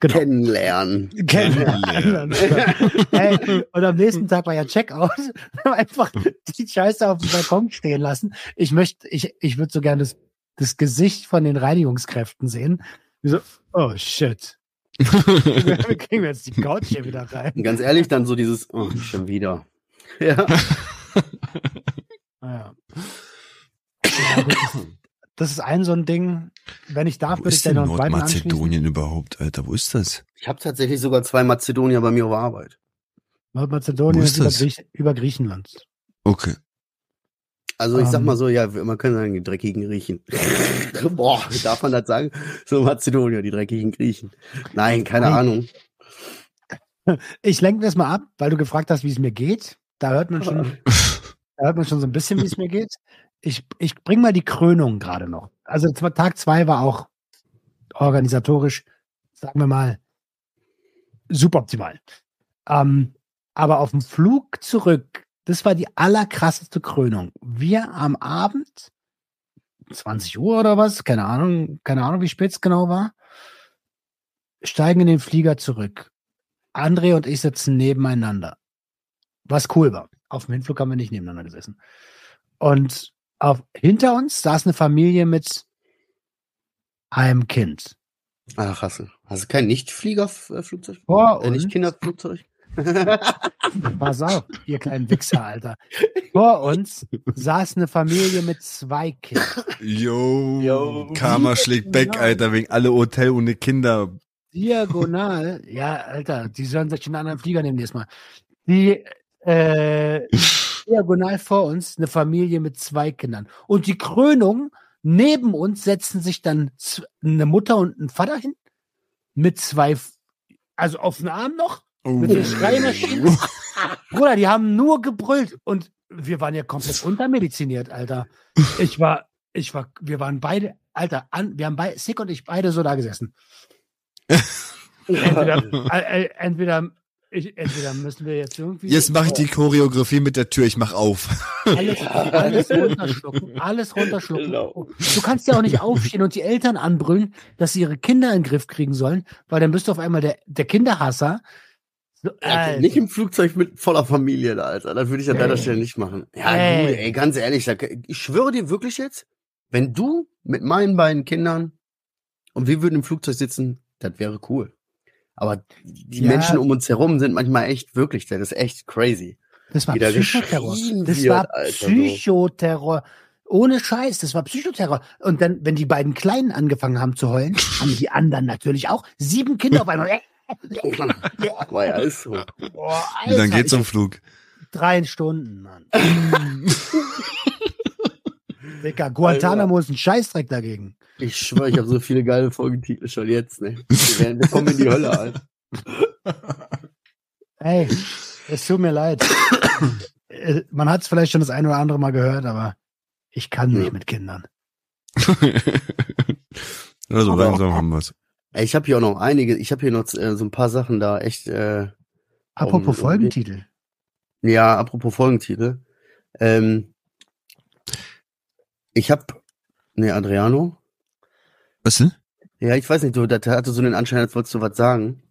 Genau. Kennenlernen. Kennenlernen. hey, und am nächsten Tag war ja Checkout. Wir einfach die Scheiße auf dem Balkon stehen lassen. Ich möchte, ich, ich würde so gerne das, das Gesicht von den Reinigungskräften sehen. Wie so, oh shit. Wie kriegen wir jetzt die Couch hier wieder rein? Ganz ehrlich, dann so dieses, oh, schon wieder. Ja. Ah, Ja. Das, ist, ein so ein Ding. Wenn ich darf, Wo würde ich denn. Nordmazedonien überhaupt, Alter? Wo ist das? Ich habe tatsächlich sogar zwei Mazedonier bei mir auf Arbeit. Nordmazedonien Wo ist ist über, über Griechenland. Okay. Also ich sag Ähm. mal so, ja, man kann sagen, die dreckigen Griechen. Boah, darf man das sagen? So Mazedonier, die dreckigen Griechen. Nein, keine Nein. Ahnung. Ich lenke das mal ab, weil du gefragt hast, wie es mir geht. Da hört man schon, da hört man schon so ein bisschen, wie es mir geht. Ich, ich bring mal die Krönung gerade noch. Also Tag zwei war auch organisatorisch, sagen wir mal, suboptimal. Ähm, aber auf dem Flug zurück, das war die allerkrasseste Krönung. Wir am Abend, 20 Uhr oder was, keine Ahnung, keine Ahnung, wie spät es genau war, steigen in den Flieger zurück. André und ich sitzen nebeneinander. Was cool war. Auf dem Hinflug haben wir nicht nebeneinander gesessen. Und auf, hinter uns saß eine Familie mit einem Kind. Ach, hast du, hast du kein Nicht-Flieger-Flugzeug? Vor Äh, nicht uns, Kinderflugzeug? pass auf, ihr kleinen Wichser, Alter. Vor uns saß eine Familie mit zwei Kindern. Yo, Yo. Karma schlägt back, Alter, wegen alle Hotel ohne Kinder. Diagonal, ja, Alter, die sollen sich einen anderen Flieger nehmen diesmal. Die, äh, diagonal vor uns eine Familie mit zwei Kindern. Und die Krönung, neben uns setzen sich dann eine Mutter und ein Vater hin. Mit zwei, also auf den Arm noch. Mit den Schreimaschinen. Bruder, die haben nur gebrüllt. Und wir waren ja komplett untermediziniert, Alter. Ich war, ich war, wir waren beide, Alter, an, wir haben beide, Sick und ich beide so da gesessen. Entweder, äh, äh, entweder Ich, entweder müssen wir jetzt irgendwie. Jetzt mache ich die Choreografie mit der Tür, ich mach auf. alles, alles runterschlucken, alles runterschlucken. Genau. Du kannst ja auch nicht aufstehen und die Eltern anbrüllen, dass sie ihre Kinder in den Griff kriegen sollen, weil dann bist du auf einmal der, der Kinderhasser. So, Alter, nicht im Flugzeug mit voller Familie, da, Alter. Das würde ich an deiner Ey. Stelle nicht machen. Ja, Ey. du, ey, ganz ehrlich, ich schwöre dir wirklich jetzt, wenn du mit meinen beiden Kindern und wir würden im Flugzeug sitzen, das wäre cool. Aber die Ja. Menschen um uns herum sind manchmal echt wirklich, das ist echt crazy. das war wie da Psychoterror. Das wird, war Alter. Psychoterror. Ohne Scheiß, das war Psychoterror. Und dann, wenn die beiden Kleinen angefangen haben zu heulen, haben die anderen natürlich auch sieben Kinder auf einmal. Aber ja, ist so. Boah, Wie lange Alter, geht's zum Flug? Drei Stunden, Mann. Dicker, Guantanamo ist ein Scheißdreck dagegen. Ich schwöre, ich habe so viele geile Folgentitel schon jetzt, ne? Wir, werden, wir kommen in die Hölle, Alter. Ey, es tut mir leid. Äh, Man hat es vielleicht schon das ein oder andere Mal gehört, aber ich kann nicht Ja. mit Kindern. Also Aber- langsam haben wir's. Ey, Ich habe hier auch noch einige, ich habe hier noch äh, so ein paar Sachen da echt, äh, Apropos Um- um- Folgentitel. ja, apropos Folgentitel. Ähm, ich habe, ne, Adriano. Was denn? Ja, ich weiß nicht, du, das hatte so den Anschein, als wolltest du was sagen.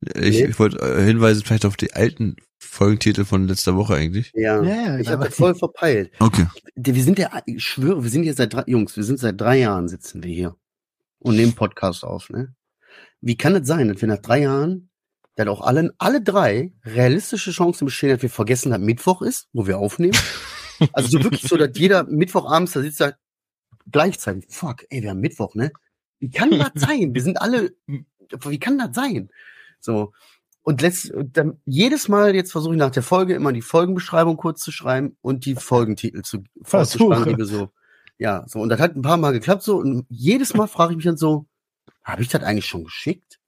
Ich, Nee. ich wollte äh, hinweisen vielleicht auf die alten Folgentitel von letzter Woche eigentlich. Ja. Ja, ja, ich aber- habe das voll verpeilt. Okay. Wir sind ja, ich schwöre, wir sind hier seit drei, Jungs, wir sind seit drei Jahren sitzen wir hier und nehmen Podcast auf, ne? Wie kann es sein, dass wir nach drei Jahren, dass auch alle, alle drei realistische Chancen bestehen, dass wir vergessen, dass Mittwoch ist, wo wir aufnehmen? Also so wirklich so, dass jeder Mittwochabends da sitzt, da gleichzeitig, fuck, ey, wir haben Mittwoch, ne? Wie kann das sein? Wir sind alle, wie kann das sein? So. Und letzt, und dann jedes Mal jetzt versuche ich nach der Folge immer die Folgenbeschreibung kurz zu schreiben und die Folgentitel zu wir so. Ja, so. Und das hat ein paar Mal geklappt so. Und jedes Mal frage ich mich dann so, habe ich das eigentlich schon geschickt?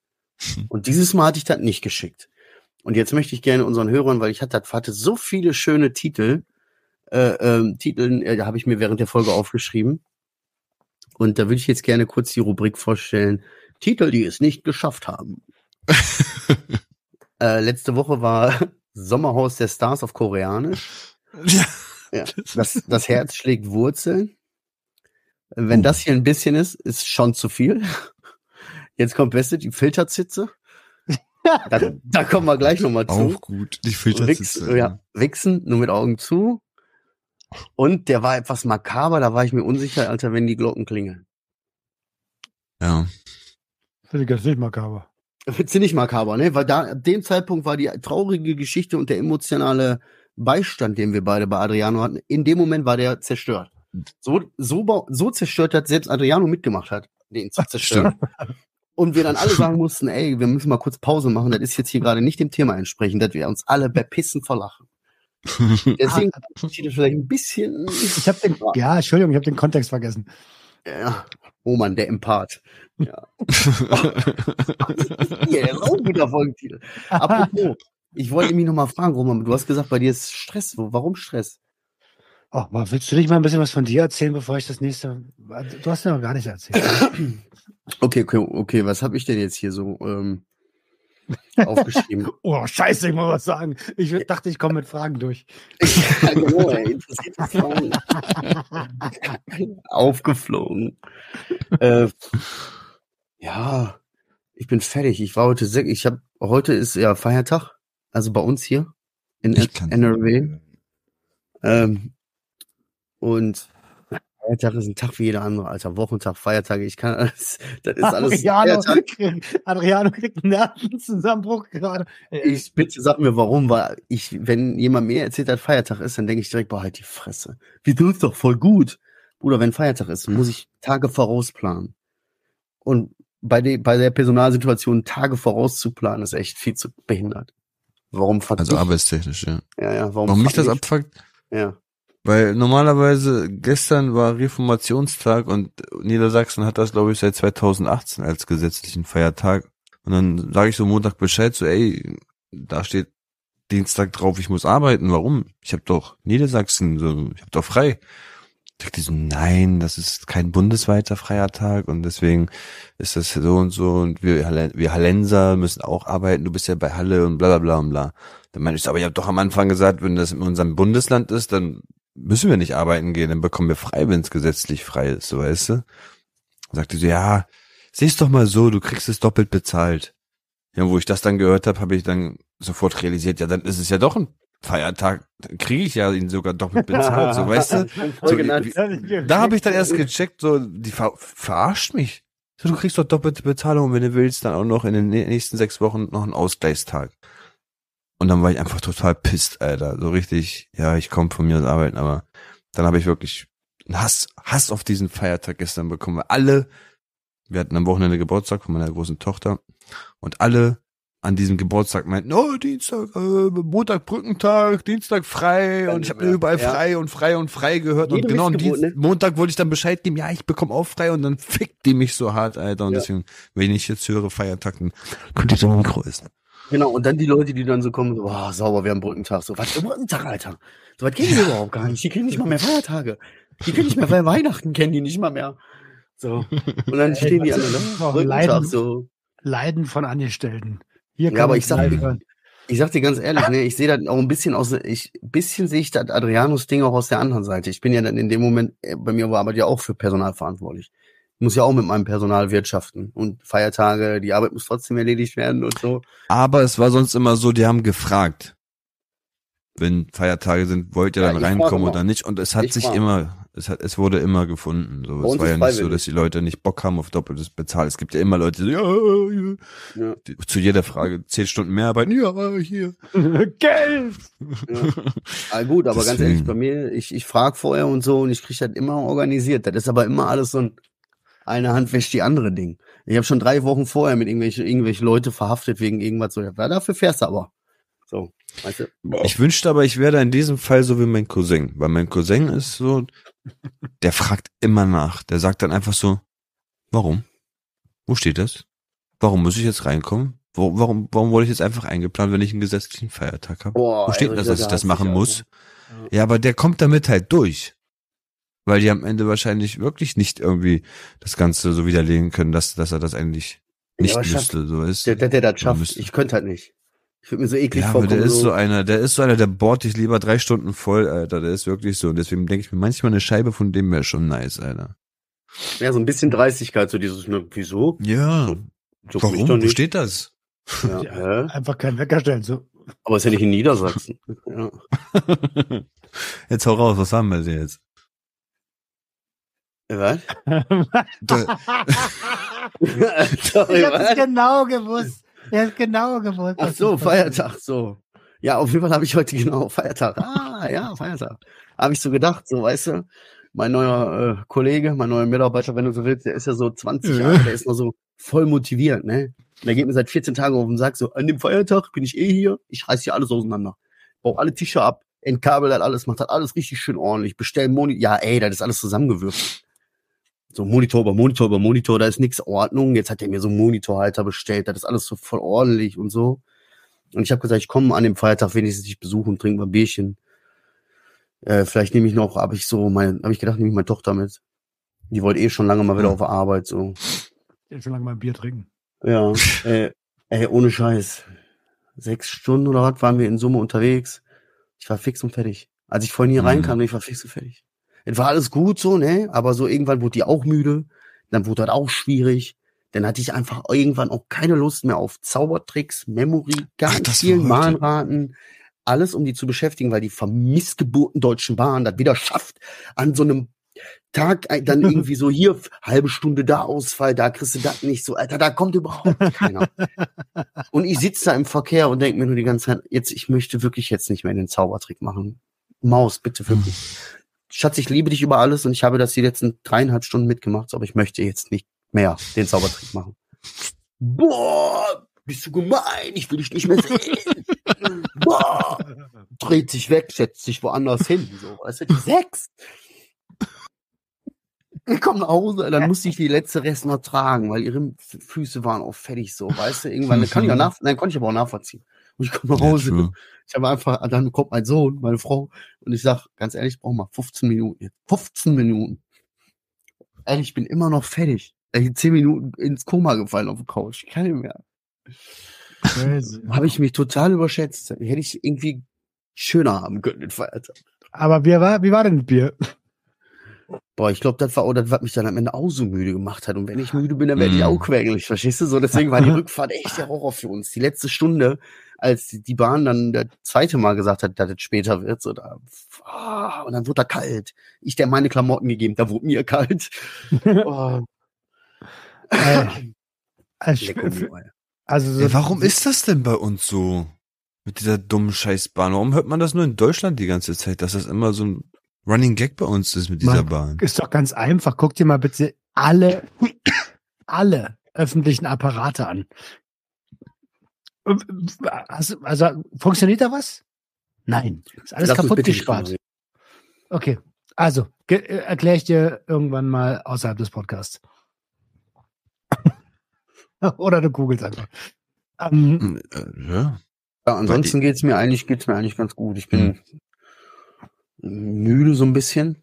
Und dieses Mal hatte ich das nicht geschickt. Und jetzt möchte ich gerne unseren Hörern, weil ich hatte, hatte so viele schöne Titel, äh, ähm, Titel, äh, da habe ich mir während der Folge aufgeschrieben. Und da würde ich jetzt gerne kurz die Rubrik vorstellen. Titel, die es nicht geschafft haben. Äh, letzte Woche war Sommerhaus der Stars auf Koreanisch. Ja. Ja. Das, das Herz schlägt Wurzeln. Wenn das hier ein bisschen ist, ist schon zu viel. Jetzt kommt Beste, die Filterzitze. Da, da kommen wir gleich nochmal zu. Auch gut. Die Filtersitze. Wichsen, ja, Wichsen, nur mit Augen zu. Und der war etwas makaber, da war ich mir unsicher, Alter, wenn die Glocken klingeln. ja. Finde ich jetzt nicht makaber. Ziemlich makaber, ne? Weil da, ab dem Zeitpunkt war die traurige Geschichte und der emotionale Beistand, den wir beide bei Adriano hatten, in dem Moment war der zerstört. So, so, so zerstört, dass selbst Adriano mitgemacht hat, den zu zerstören. Und wir dann alle sagen mussten, ey, wir müssen mal kurz Pause machen, das ist jetzt hier gerade nicht dem Thema entsprechend, dass wir uns alle bepissen verlachen. Deswegen das vielleicht ein bisschen, Ich habe den, ja, Entschuldigung, ich habe den Kontext vergessen. ja, oh Mann, der Empath. Ja. Ja, der ist auch ein guter Folgentitel. Apropos, ich wollte mich noch mal fragen, Roman, du hast gesagt, bei dir ist Stress. Warum Stress? Oh, mal, willst du nicht mal ein bisschen was von dir erzählen, bevor ich das nächste. Du hast ja noch gar nicht erzählt. Okay, okay, okay, was habe ich denn jetzt hier so ähm, aufgeschrieben? Oh, scheiße, ich muss was sagen. Ich dachte, ich komme mit Fragen durch. genau, ey, interessiert. Aufgeflogen. Äh, ja, ich bin fertig. Ich war heute sehr, ich habe heute ist ja Feiertag, also bei uns hier in NRW. Ähm, und Feiertag ist ein Tag wie jeder andere, Alter. Wochentag, Feiertage, ich kann alles, das ist alles Adriano, kriegt- Adriano kriegt einen Nervenzusammenbruch gerade. Ich bitte sag mir warum, weil ich, wenn jemand mir erzählt, dass Feiertag ist, dann denke ich direkt, boah, halt die Fresse. Wie du ist doch voll gut. Bruder, wenn Feiertag ist, muss ich Tage vorausplanen. Und bei, de, bei der Personalsituation Tage vorauszuplanen, ist echt viel zu behindert. Warum Also arbeitstechnisch, ja. ja, ja, warum, Warum mich das abfuckt? Ja. Weil normalerweise gestern war Reformationstag und Niedersachsen hat das, glaube ich, seit 2018 als gesetzlichen Feiertag. Und dann sage ich so Montag Bescheid, so ey, da steht Dienstag drauf, ich muss arbeiten. Warum? Ich habe doch Niedersachsen, so, ich habe doch frei. Sagt die so, nein, das ist kein bundesweiter freier Tag und deswegen ist das so und so und wir, wir Hallenser müssen auch arbeiten, du bist ja bei Halle und bla bla bla und bla. Dann meinte ich so, aber ich habe doch am Anfang gesagt, wenn das in unserem Bundesland ist, dann müssen wir nicht arbeiten gehen, dann bekommen wir frei, wenn es gesetzlich frei ist, so weißt du. Sagte sie, ja, sieh's doch mal so, du kriegst es doppelt bezahlt. Ja, wo ich das dann gehört habe, habe ich dann sofort realisiert, ja, dann ist es ja doch ein Feiertag, dann kriege ich ja ihn sogar doppelt bezahlt, so weißt du. So, wie- da habe ich dann erst gecheckt, so, die ver verarscht mich. So, du kriegst doch doppelte Bezahlung und wenn du willst, dann auch noch in den nä- nächsten sechs Wochen noch einen Ausgleichstag. Und dann war ich einfach total pisst, Alter. So richtig, ja, ich komme von mir aus arbeiten, aber dann habe ich wirklich einen Hass, Hass auf diesen Feiertag gestern bekommen. Weil alle, wir hatten am Wochenende Geburtstag von meiner großen Tochter und alle an diesem Geburtstag meinten, oh, Dienstag, äh, Montag Brückentag, Dienstag frei und ich habe Ja. überall Ja. frei und frei und frei gehört Jede und genau am Dienst, ne? Montag wollte ich dann Bescheid geben, ja, ich bekomme auch frei und dann fickt die mich so hart, Alter und Ja. deswegen, wenn ich jetzt höre Feiertag, dann könnte ich so ein Mikro essen. Genau, und dann die Leute, die dann so kommen, so, boah, sauber, wir haben Brückentag. So, was für Brückentag, Alter? So was kennen die überhaupt gar nicht. Die kennen nicht mal mehr Feiertage. Die kennen nicht mehr Fe- Weihnachten, kennen die nicht mal mehr. So. Und dann stehen die alle, ne? Oh, Brückentag, Leiden. so. Leiden von Angestellten. Hier Ja, aber ich sag, ich, ich sag dir ganz ehrlich, ne, ich sehe das auch ein bisschen aus, ich, bisschen sehe ich das Adrianus-Ding auch aus der anderen Seite. Ich bin ja dann in dem Moment, äh, bei mir war aber ja auch für Personal verantwortlich. Ich muss ja auch mit meinem Personal wirtschaften und Feiertage, die Arbeit muss trotzdem erledigt werden und so. Aber es war sonst immer so, die haben gefragt, wenn Feiertage sind, wollt ihr Ja, dann reinkommen oder nicht? Und es hat Ich sich frage. immer, es hat, es wurde immer gefunden. So, es war ja nicht so, dass die Leute nicht Bock haben auf doppeltes Bezahl. Es gibt ja immer Leute, die so, ja, ja. Ja. Die, zu jeder Frage zehn Stunden mehr arbeiten, ja, hier. Geld! Ah, gut, aber ganz Deswegen. ehrlich, bei mir, ich, ich frage vorher und so und ich kriege das immer organisiert. Das ist aber immer alles so ein eine Hand wäscht die andere Ding. Ich habe schon drei Wochen vorher mit irgendwelche, irgendwelche Leute verhaftet wegen irgendwas so. Ja, dafür fährst du aber. So, weißt du? Ich wünschte aber, ich wäre da in diesem Fall so wie mein Cousin. Weil mein Cousin ist so, der fragt immer nach. Der sagt dann einfach so, warum? Wo steht das? Warum muss ich jetzt reinkommen? Wo, warum, warum wurde ich jetzt einfach eingeplant, wenn ich einen gesetzlichen Feiertag habe? Wo steht denn das, der dass ich das machen muss? Ja, aber der kommt damit halt durch. Weil die am Ende wahrscheinlich wirklich nicht irgendwie das Ganze so widerlegen können, dass, dass er das eigentlich Ja, nicht schafft- müsste, so ist. Der, der, der das schafft, müsste. ich könnte halt nicht. Ich würde mir so eklig Ja, aber vorkommen. der ist so, so einer, der ist so einer, der bohrt dich lieber drei Stunden voll, Alter. Der ist wirklich so. Und deswegen denke ich mir, manchmal eine Scheibe von dem wäre schon nice, Alter. ja, so ein bisschen Dreistigkeit, so dieses, ne, wieso? Ja. Juckt mich Warum? Wo steht das? Ja, hä? Einfach keinen Wecker stellen. So. Aber ist ja nicht in Niedersachsen. Ja. Jetzt hau raus, was haben wir denn jetzt? Was? Sorry, ich hab es was? genau gewusst. Er hat genau gewusst. Ach so. Feiertag, so. Ja, auf jeden Fall habe ich heute genau Feiertag. Ah, ja, Feiertag. Habe ich so gedacht, so, weißt du, mein neuer äh, Kollege, mein neuer Mitarbeiter, wenn du so willst, der ist ja so 20 Ja. Jahre, der ist noch so voll motiviert, ne? Und der geht mir seit 14 Tagen auf den Sack, so, an dem Feiertag bin ich eh hier, ich reiß hier alles auseinander. Bau alle Tische ab, entkabel das alles, macht das alles richtig schön ordentlich, bestell Monitor, ja, ey, das ist alles zusammengewürfelt. So Monitor über Monitor über Monitor, da ist nix Ordnung. Jetzt hat er mir so einen Monitorhalter bestellt, das ist alles so voll ordentlich und so. Und ich habe gesagt, ich komme an dem Feiertag wenigstens dich besuchen, trinken wir ein Bierchen. Äh, vielleicht nehme ich noch, habe ich so, mein, habe ich gedacht, nehme ich meine Tochter mit. Die wollte eh schon lange mal wieder auf Arbeit, so. Ich will schon lange mal ein Bier trinken. Ja, äh, ey, ohne Scheiß. Sechs Stunden oder was waren wir in Summe unterwegs. Ich war fix und fertig. Als ich vorhin hier Mhm. reinkam, ich war fix und fertig. Es war alles gut so, ne? Aber so irgendwann wurde die auch müde. Dann wurde das auch schwierig. Dann hatte ich einfach irgendwann auch keine Lust mehr auf Zaubertricks, Memory, ganz vielen. Mahnraten. Alles, um die zu beschäftigen, weil die vermissgeburten Deutschen Bahn das wieder schafft, an so einem Tag dann irgendwie so hier halbe Stunde da Ausfall, da kriegst du das nicht so, Alter, da kommt überhaupt keiner. und ich sitze da im Verkehr und denke mir nur die ganze Zeit, jetzt, ich möchte wirklich jetzt nicht mehr den Zaubertrick machen. Maus, bitte wirklich. Schatz, ich liebe dich über alles und ich habe das die letzten dreieinhalb Stunden mitgemacht, aber ich möchte jetzt nicht mehr den Zaubertrick machen. Boah, bist du gemein, ich will dich nicht mehr sehen. Boah, dreht sich weg, setzt sich woanders hin, so, weißt du, die sechs. Ich komme nach Hause, dann musste ich die letzte Rest noch tragen, weil ihre Füße waren auch fertig so, weißt du, irgendwann, kann ich auch nach, nein, konnte ich aber auch nachvollziehen. Und ich komme nach Hause. Ja, ich habe einfach, dann kommt mein Sohn, meine Frau, und ich sag, ganz ehrlich, ich brauche mal 15 Minuten. 15 Minuten. Ehrlich, ich bin immer noch fertig. Ich zehn Minuten ins Koma gefallen auf der Couch. Ich kann nicht mehr. Habe ich mich total überschätzt. Hätte ich irgendwie schöner haben können, den Feiertag. Aber wie war, wie war denn das Bier? Boah, ich glaube, das war auch das, was mich dann am Ende auch so müde gemacht hat. Und wenn ich müde bin, dann werde ich mm. auch quengelig, verstehst du? So, deswegen war die Rückfahrt echt der Horror für uns. Die letzte Stunde, als die Bahn dann das zweite Mal gesagt hat, dass es später wird, so da, ah, und dann wurde da kalt. Ich der meine Klamotten gegeben, da wurde mir kalt. oh. äh, also, also so ja, warum ist das denn bei uns so? Mit dieser dummen Scheißbahn. Warum hört man das nur in Deutschland die ganze Zeit, dass das immer so ein Running Gag bei uns ist mit dieser man, Bahn? Ist doch ganz einfach. Guck dir mal bitte alle, alle öffentlichen Apparate an. Also, also funktioniert da was? Nein. Ist alles kaputt gespart. Okay. Also, äh, erkläre ich dir irgendwann mal außerhalb des Podcasts. Oder du googelst einfach. Ähm, hm, äh, ja. ja. ansonsten geht's mir eigentlich, geht's mir eigentlich ganz gut. Ich bin hm. müde so ein bisschen.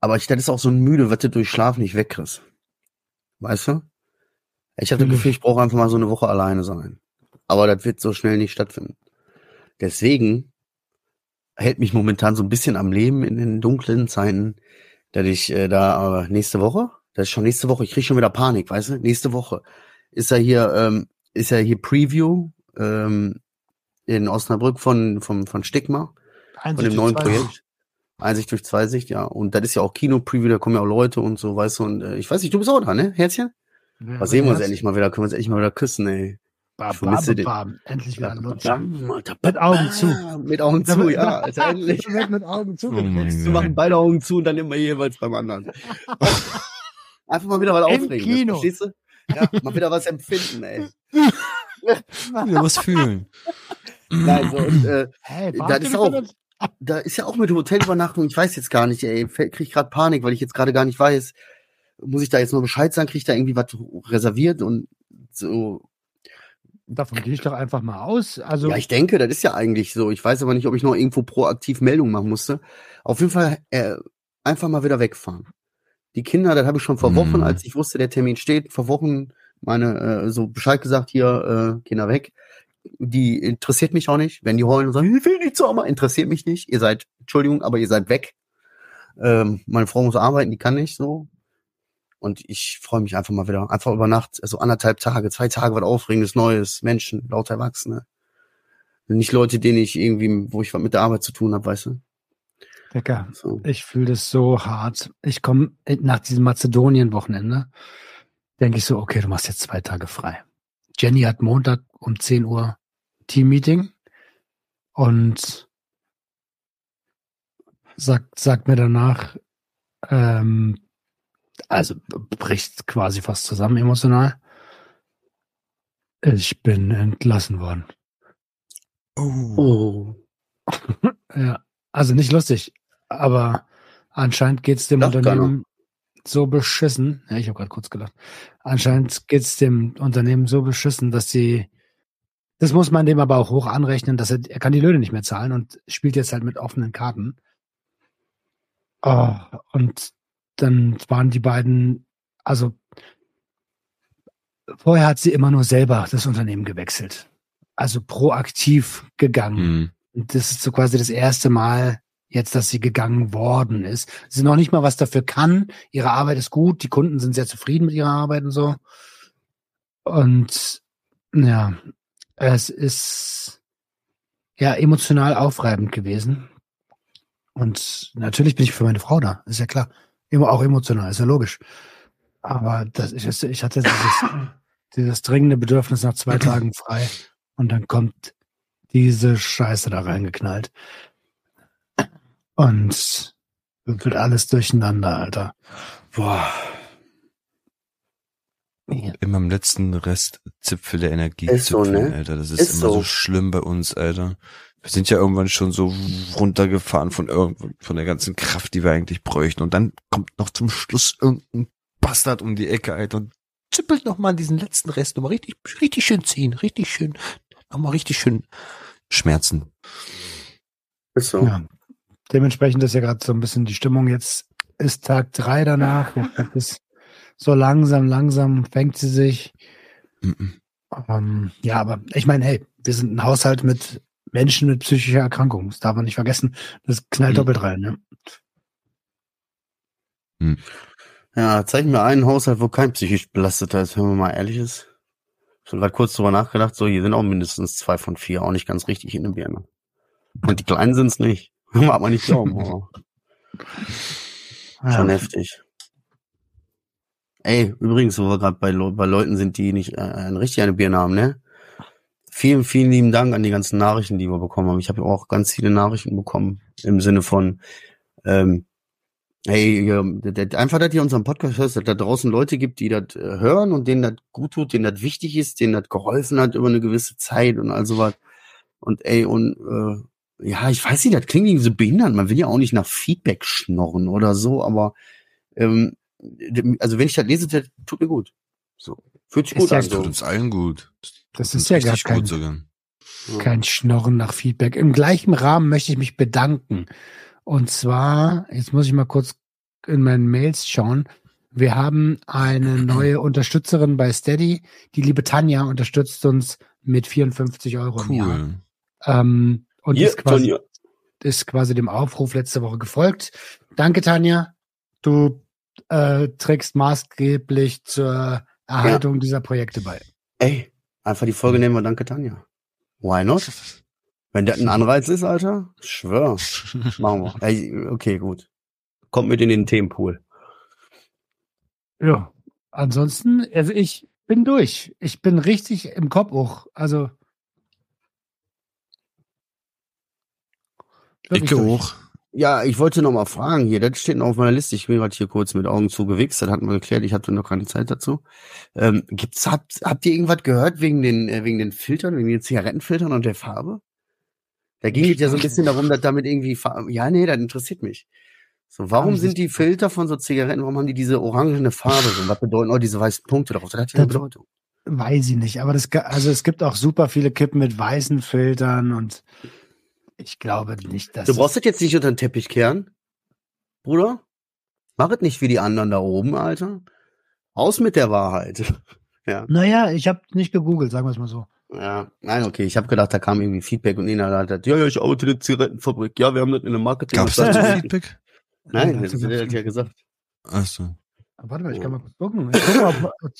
Aber ich, das ist auch so ein müde, was du durch Schlaf nicht wegkriegst. Weißt du? Ich habe das Gefühl, ich brauche einfach mal so eine Woche alleine sein. Aber das wird so schnell nicht stattfinden. Deswegen hält mich momentan so ein bisschen am Leben in den dunklen Zeiten, dass ich äh, da äh, nächste Woche, das ist schon nächste Woche, ich kriege schon wieder Panik, weißt du? Nächste Woche ist ja hier, ähm, ist ja hier Preview ähm, in Osnabrück von, von, von Stigma, Einsicht von dem neuen Projekt. Einsicht durch Zweisicht, ja. Und das ist ja auch Kino-Preview, da kommen ja auch Leute und so, weißt du. Und äh, ich weiß nicht, du bist auch da, ne, Herzchen? Ja, Was sehen wir uns endlich mal wieder, können wir uns endlich mal wieder küssen, ey. Bam, bam, bam. Endlich wieder lutschen. Mit Augen zu. Mit Augen zu, ja. Also endlich. mit Augen zu. Oh wir machen beide Augen zu und dann immer jeweils beim anderen. Einfach mal wieder was aufregen. Kino. Verstehst du? Ja, mal wieder was empfinden, ey. wieder was fühlen. Nein, so, und, äh, hey, das ist auch, da ist ja auch mit Hotelübernachtung, ich weiß jetzt gar nicht, ey, krieg ich gerade Panik, weil ich jetzt gerade gar nicht weiß, muss ich da jetzt nur Bescheid sagen, krieg ich da irgendwie was reserviert und so. Davon gehe ich doch einfach mal aus. Also ja, ich denke, das ist ja eigentlich so. Ich weiß aber nicht, ob ich noch irgendwo proaktiv Meldungen machen musste. Auf jeden Fall äh, einfach mal wieder wegfahren. Die Kinder, das habe ich schon vor Wochen, mhm. als ich wusste, der Termin steht, vor Wochen meine äh, so Bescheid gesagt, hier, äh, Kinder weg. Die interessiert mich auch nicht. Wenn die heulen und sagen, ich will nicht Oma, interessiert mich nicht. Ihr seid, Entschuldigung, aber ihr seid weg. Ähm, meine Frau muss arbeiten, die kann nicht so. Und ich freue mich einfach mal wieder, einfach über Nacht, also anderthalb Tage, zwei Tage was Aufregendes, Neues, Menschen, lauter Erwachsene. Nicht Leute, denen ich irgendwie, wo ich was mit der Arbeit zu tun habe, weißt du? Decker, so. ich fühle das so hart. Ich komme nach diesem Mazedonien-Wochenende, denke ich so, okay, du machst jetzt zwei Tage frei. Jenny hat Montag um 10 Uhr Team-Meeting und sagt, sagt mir danach, ähm, also bricht quasi fast zusammen emotional. Ich bin entlassen worden. Oh. ja, also nicht lustig. Aber anscheinend geht es dem Lach Unternehmen so beschissen. Ja, ich habe gerade kurz gelacht. Anscheinend geht es dem Unternehmen so beschissen, dass sie das muss man dem aber auch hoch anrechnen, dass er, er kann die Löhne nicht mehr zahlen und spielt jetzt halt mit offenen Karten. Oh, und dann waren die beiden, also vorher hat sie immer nur selber das Unternehmen gewechselt. Also proaktiv gegangen. Mhm. Und das ist so quasi das erste Mal, jetzt, dass sie gegangen worden ist. Sie noch nicht mal was dafür kann. Ihre Arbeit ist gut. Die Kunden sind sehr zufrieden mit ihrer Arbeit und so. Und ja, es ist ja emotional aufreibend gewesen. Und natürlich bin ich für meine Frau da, ist ja klar. Immer auch emotional, ist ja logisch. Aber das, ich, ich hatte dieses, dieses dringende Bedürfnis nach zwei Tagen frei und dann kommt diese Scheiße da reingeknallt. Und wird alles durcheinander, Alter. Boah. Immer im letzten Restzipfel der Energie ist so, ne? Alter. Das ist, ist immer so. so. schlimm bei uns, Alter. Wir sind ja irgendwann schon so runtergefahren von irgendwo, von der ganzen Kraft, die wir eigentlich bräuchten. Und dann kommt noch zum Schluss irgendein Bastard um die Ecke, Alter, und zippelt noch mal diesen letzten Rest nochmal richtig, richtig schön ziehen, richtig schön wir richtig schön Schmerzen. Ist so. Ja. Dementsprechend ist ja gerade so ein bisschen die Stimmung. Jetzt ist Tag drei danach. Jetzt ist so langsam, langsam fängt sie sich. Mhm. Ähm, ja, aber ich meine, hey, wir sind ein Haushalt mit Menschen mit psychischer Erkrankung. Das darf man nicht vergessen. Das knallt Mhm. doppelt rein. Ne? Ja, zeig mir einen Haushalt, wo kein psychisch belasteter ist, wenn man mal ehrlich ist. Ich habe gerade kurz drüber nachgedacht, so, hier sind auch mindestens zwei von vier, auch nicht ganz richtig in der Birne. Und die Kleinen sind's nicht. Mag man nicht glauben, aber schon Ja. heftig. Ey, übrigens, wo wir gerade bei, bei Leuten sind, die nicht äh, ein richtig eine Birne haben, ne? Vielen, vielen lieben Dank an die ganzen Nachrichten, die wir bekommen haben. Ich habe auch ganz viele Nachrichten bekommen im Sinne von, ähm, hey, einfach, dass ihr unseren Podcast hört, dass da draußen Leute gibt, die das äh, hören und denen das gut tut, denen das wichtig ist, denen das geholfen hat über eine gewisse Zeit und all sowas. Und ey, und äh, ja, ich weiß nicht, das klingt irgendwie so behindert. Man will ja auch nicht nach Feedback schnorren oder so, aber ähm, also wenn ich das lese, das tut mir gut. So. Fühlt sich gut an. Das tut uns allen gut. Das ist ja gar kein- gut sogar. Kein Schnorren nach Feedback. Im gleichen Rahmen möchte ich mich bedanken. Und zwar, jetzt muss ich mal kurz in meinen Mails schauen. Wir haben eine neue Unterstützerin bei Steady. Die liebe Tanja unterstützt uns mit 54 Euro im Jahr. Cool. Ähm, und Hier, ist, quasi, Tonja. ist quasi dem Aufruf letzte Woche gefolgt. Danke, Tanja. Du äh, trägst maßgeblich zur Erhaltung dieser Projekte bei. Ey, einfach die Folge nehmen wir Danke Tanja. Why not? Wenn das ein Anreiz ist, Alter, ich schwör. Machen wir. Ey, okay, gut. Kommt mit in den Themenpool. Ja. Ansonsten, also ich bin durch. Ich bin richtig im Kopf hoch. Also. durch. hoch. Ja, ich wollte noch mal fragen hier, das steht noch auf meiner Liste. Ich bin gerade hier kurz mit Augen zugewichst, das hatten wir geklärt, ich hatte noch keine Zeit dazu. Ähm, gibt's, habt, habt ihr irgendwas gehört wegen den, äh, wegen den Filtern, wegen den Zigarettenfiltern und der Farbe? Da ging es ja so ein bisschen darum, dass damit irgendwie Farbe, ja, nee, das interessiert mich. So, warum sind die Filter von so Zigaretten, warum haben die diese orangene Farbe so? Was bedeuten auch diese weißen Punkte darauf? Das hat ja eine Bedeutung. Weiß ich nicht. Aber das, also es gibt auch super viele Kippen mit weißen Filtern und ich glaube nicht, dass. Du brauchst das jetzt nicht unter den Teppich kehren, Bruder. Mach es nicht wie die anderen da oben, Alter. Aus mit der Wahrheit. ja. naja, ich habe nicht gegoogelt, sagen wir es mal so. Ja, nein, okay. Ich habe gedacht, da kam irgendwie Feedback und Nina hat gesagt, ja, ja, ich arbeite in der Zigarettenfabrik. Ja, wir haben das in der Marketing. Gab's dazu hat- Feedback? Nein, das hat er ja gesagt. Achso. Warte mal, ich kann mal kurz gucken. Ich gucke mal, ob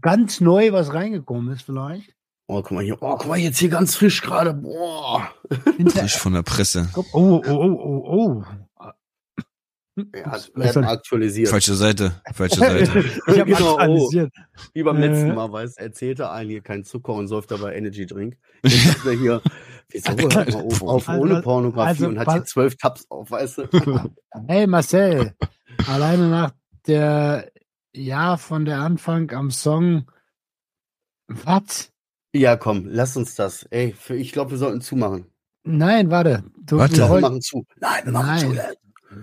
ganz neu was reingekommen ist vielleicht. Oh, guck mal hier. Oh, guck mal jetzt hier ganz frisch gerade. Boah. Frisch von der Presse. oh, oh, oh, oh, oh. Er hat, er aktualisiert. Falsche Seite. Falsche Seite. ich habe Genau, oh. aktualisiert. Wie beim letzten Mal, weißt erzählt er einen hier keinen Zucker und säuft dabei Energy Drink. Jetzt sagt er hier, wieso hört man auf, auf Also- ohne Pornografie also und hat hier zwölf Tabs auf, weißt du? Hey Marcel, alleine nach der Ja von der Anfang am Song. Was? Ja, komm, lass uns das. Ey, für, ich glaube, wir sollten zumachen. Nein, warte. Du, Warte. wir machen zu. Nein, wir machen Nein.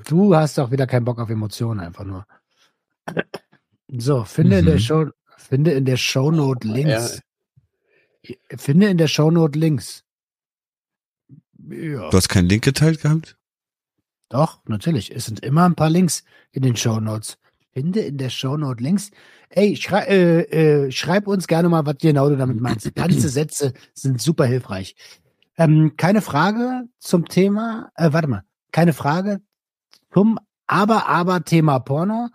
zu. du hast doch wieder keinen Bock auf Emotionen, einfach nur. So, finde in der Mhm. Show, finde in der Shownote Links. Finde in der Shownote Links. Ja. Du hast keinen Link geteilt gehabt? Doch, natürlich. Es sind immer ein paar Links in den Shownotes. Finde in der Shownote Links. Ey, schrei äh, äh, schreib uns gerne mal, was genau du damit meinst. Ganze Sätze sind super hilfreich. Ähm, keine Frage zum Thema, äh, warte mal, keine Frage zum aber, aber Thema Porno.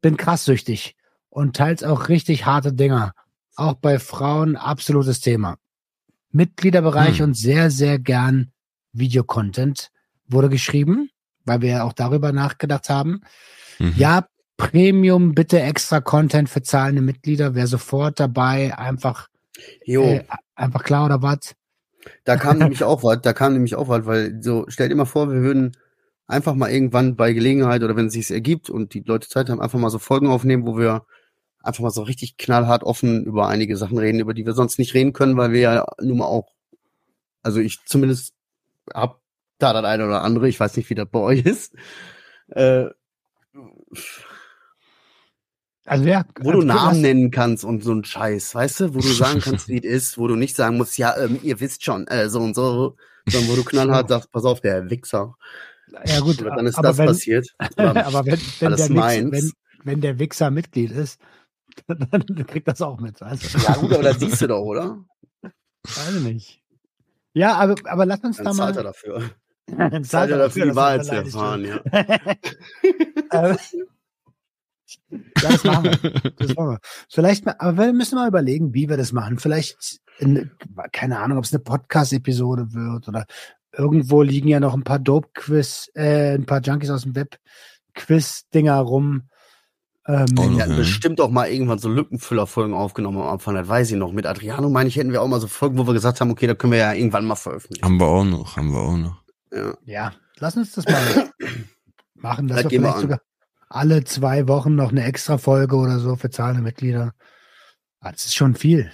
Bin krass süchtig und teils auch richtig harte Dinger. Auch bei Frauen absolutes Thema. Mitgliederbereich Hm. und sehr, sehr gern Videocontent wurde geschrieben, weil wir ja auch darüber nachgedacht haben. Mhm. Ja, Premium, bitte extra Content für zahlende Mitglieder. Wer sofort dabei, einfach, äh, einfach klar oder was? da kam nämlich auch was, da kam nämlich auch was, weil so, stell dir mal vor, wir würden einfach mal irgendwann bei Gelegenheit oder wenn es sich ergibt und die Leute Zeit haben, einfach mal so Folgen aufnehmen, wo wir einfach mal so richtig knallhart offen über einige Sachen reden, über die wir sonst nicht reden können, weil wir ja nun mal auch, also ich zumindest hab da das eine oder andere, ich weiß nicht, wie das bei euch ist. Äh, Also ja, Wo du also, Namen nennen kannst und so ein Scheiß, weißt du? Wo du sagen kannst, wie es ist, wo du nicht sagen musst, ja, ähm, ihr wisst schon, äh, so und so, sondern wo du knallhart sagst, pass auf, der Wichser. Ja gut, Oder dann ist das wenn, passiert. Aber wenn, wenn, der Wichser, wenn, wenn der Wichser Mitglied ist, dann kriegt das auch mit. Also, ja gut, aber das siehst du doch, oder? weiß ich nicht. Ja, aber, aber lass uns Dann da zahlt er mal. dafür. Dann Zahlt er dafür, die Wahrheit zu erfahren, ja. Ja, das machen wir. Das machen wir. Vielleicht mal, aber wir müssen mal überlegen, wie wir das machen. Vielleicht, in, keine Ahnung, ob es eine Podcast-Episode wird oder irgendwo liegen ja noch ein paar Dope-Quiz, äh, ein paar Junkies aus dem Web Quiz-Dinger rum. Ähm, Oh, Wir hatten bestimmt auch mal irgendwann so Lückenfüller-Folgen aufgenommen am Anfang, das weiß ich noch. Mit Adriano, meine ich, hätten wir auch mal so Folgen, wo wir gesagt haben, okay, da können wir ja irgendwann mal veröffentlichen. Haben wir auch noch, haben wir auch noch. Ja. ja, lass uns das mal machen, dass Das wir vielleicht an. sogar alle zwei Wochen noch eine extra Folge oder so für zahlende Mitglieder. Ah, Das ist schon viel.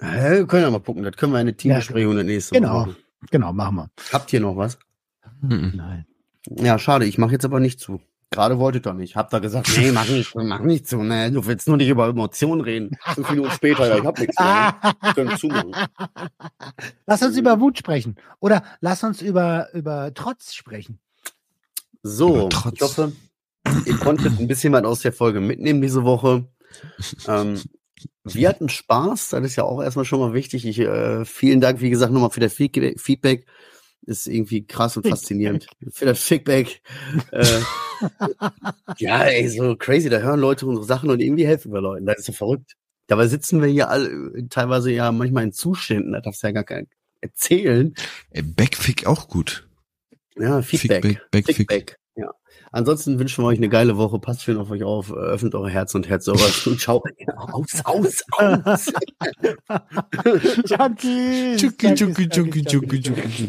Hä, wir können ja mal gucken, das können wir in eine Teambesprechung das nächste Genau. Mal machen. Genau, machen wir. Habt ihr noch was? Mhm. Nein. Ja, schade, ich mache jetzt aber nicht zu. Gerade wolltet ihr nicht. Habt ihr gesagt, nee, mach nicht, mach nicht zu, ne? Du willst nur nicht über Emotionen reden. Fünf Minuten später, ja, ich hab nichts mehr. Können zumachen. Lass uns über Wut sprechen. Oder lass uns über, über Trotz sprechen. So, ich hoffe, ihr konntet ein bisschen was aus der Folge mitnehmen diese Woche. Ähm, wir hatten Spaß, das ist ja auch erstmal schon mal wichtig. Ich, äh, vielen Dank, wie gesagt, nochmal für das Feedback. Ist irgendwie krass und faszinierend. Für das Feedback. Äh, ja, ey, so crazy. Da hören Leute unsere Sachen und irgendwie helfen wir Leuten. Das ist so verrückt. Dabei sitzen wir hier alle teilweise ja manchmal in Zuständen. Da darfst du ja gar kein erzählen. Backfick auch gut. Ja, Feedback. Feedback, Backfick. Feedback. Ja. Ansonsten wünschen wir euch eine geile Woche. Passt schön auf euch auf. Öffnet eure Herz und Herz. Und ciao. Aus, aus, aus. Junkies! Tschuki, tschuki, tschuki, tschuki, tschuki.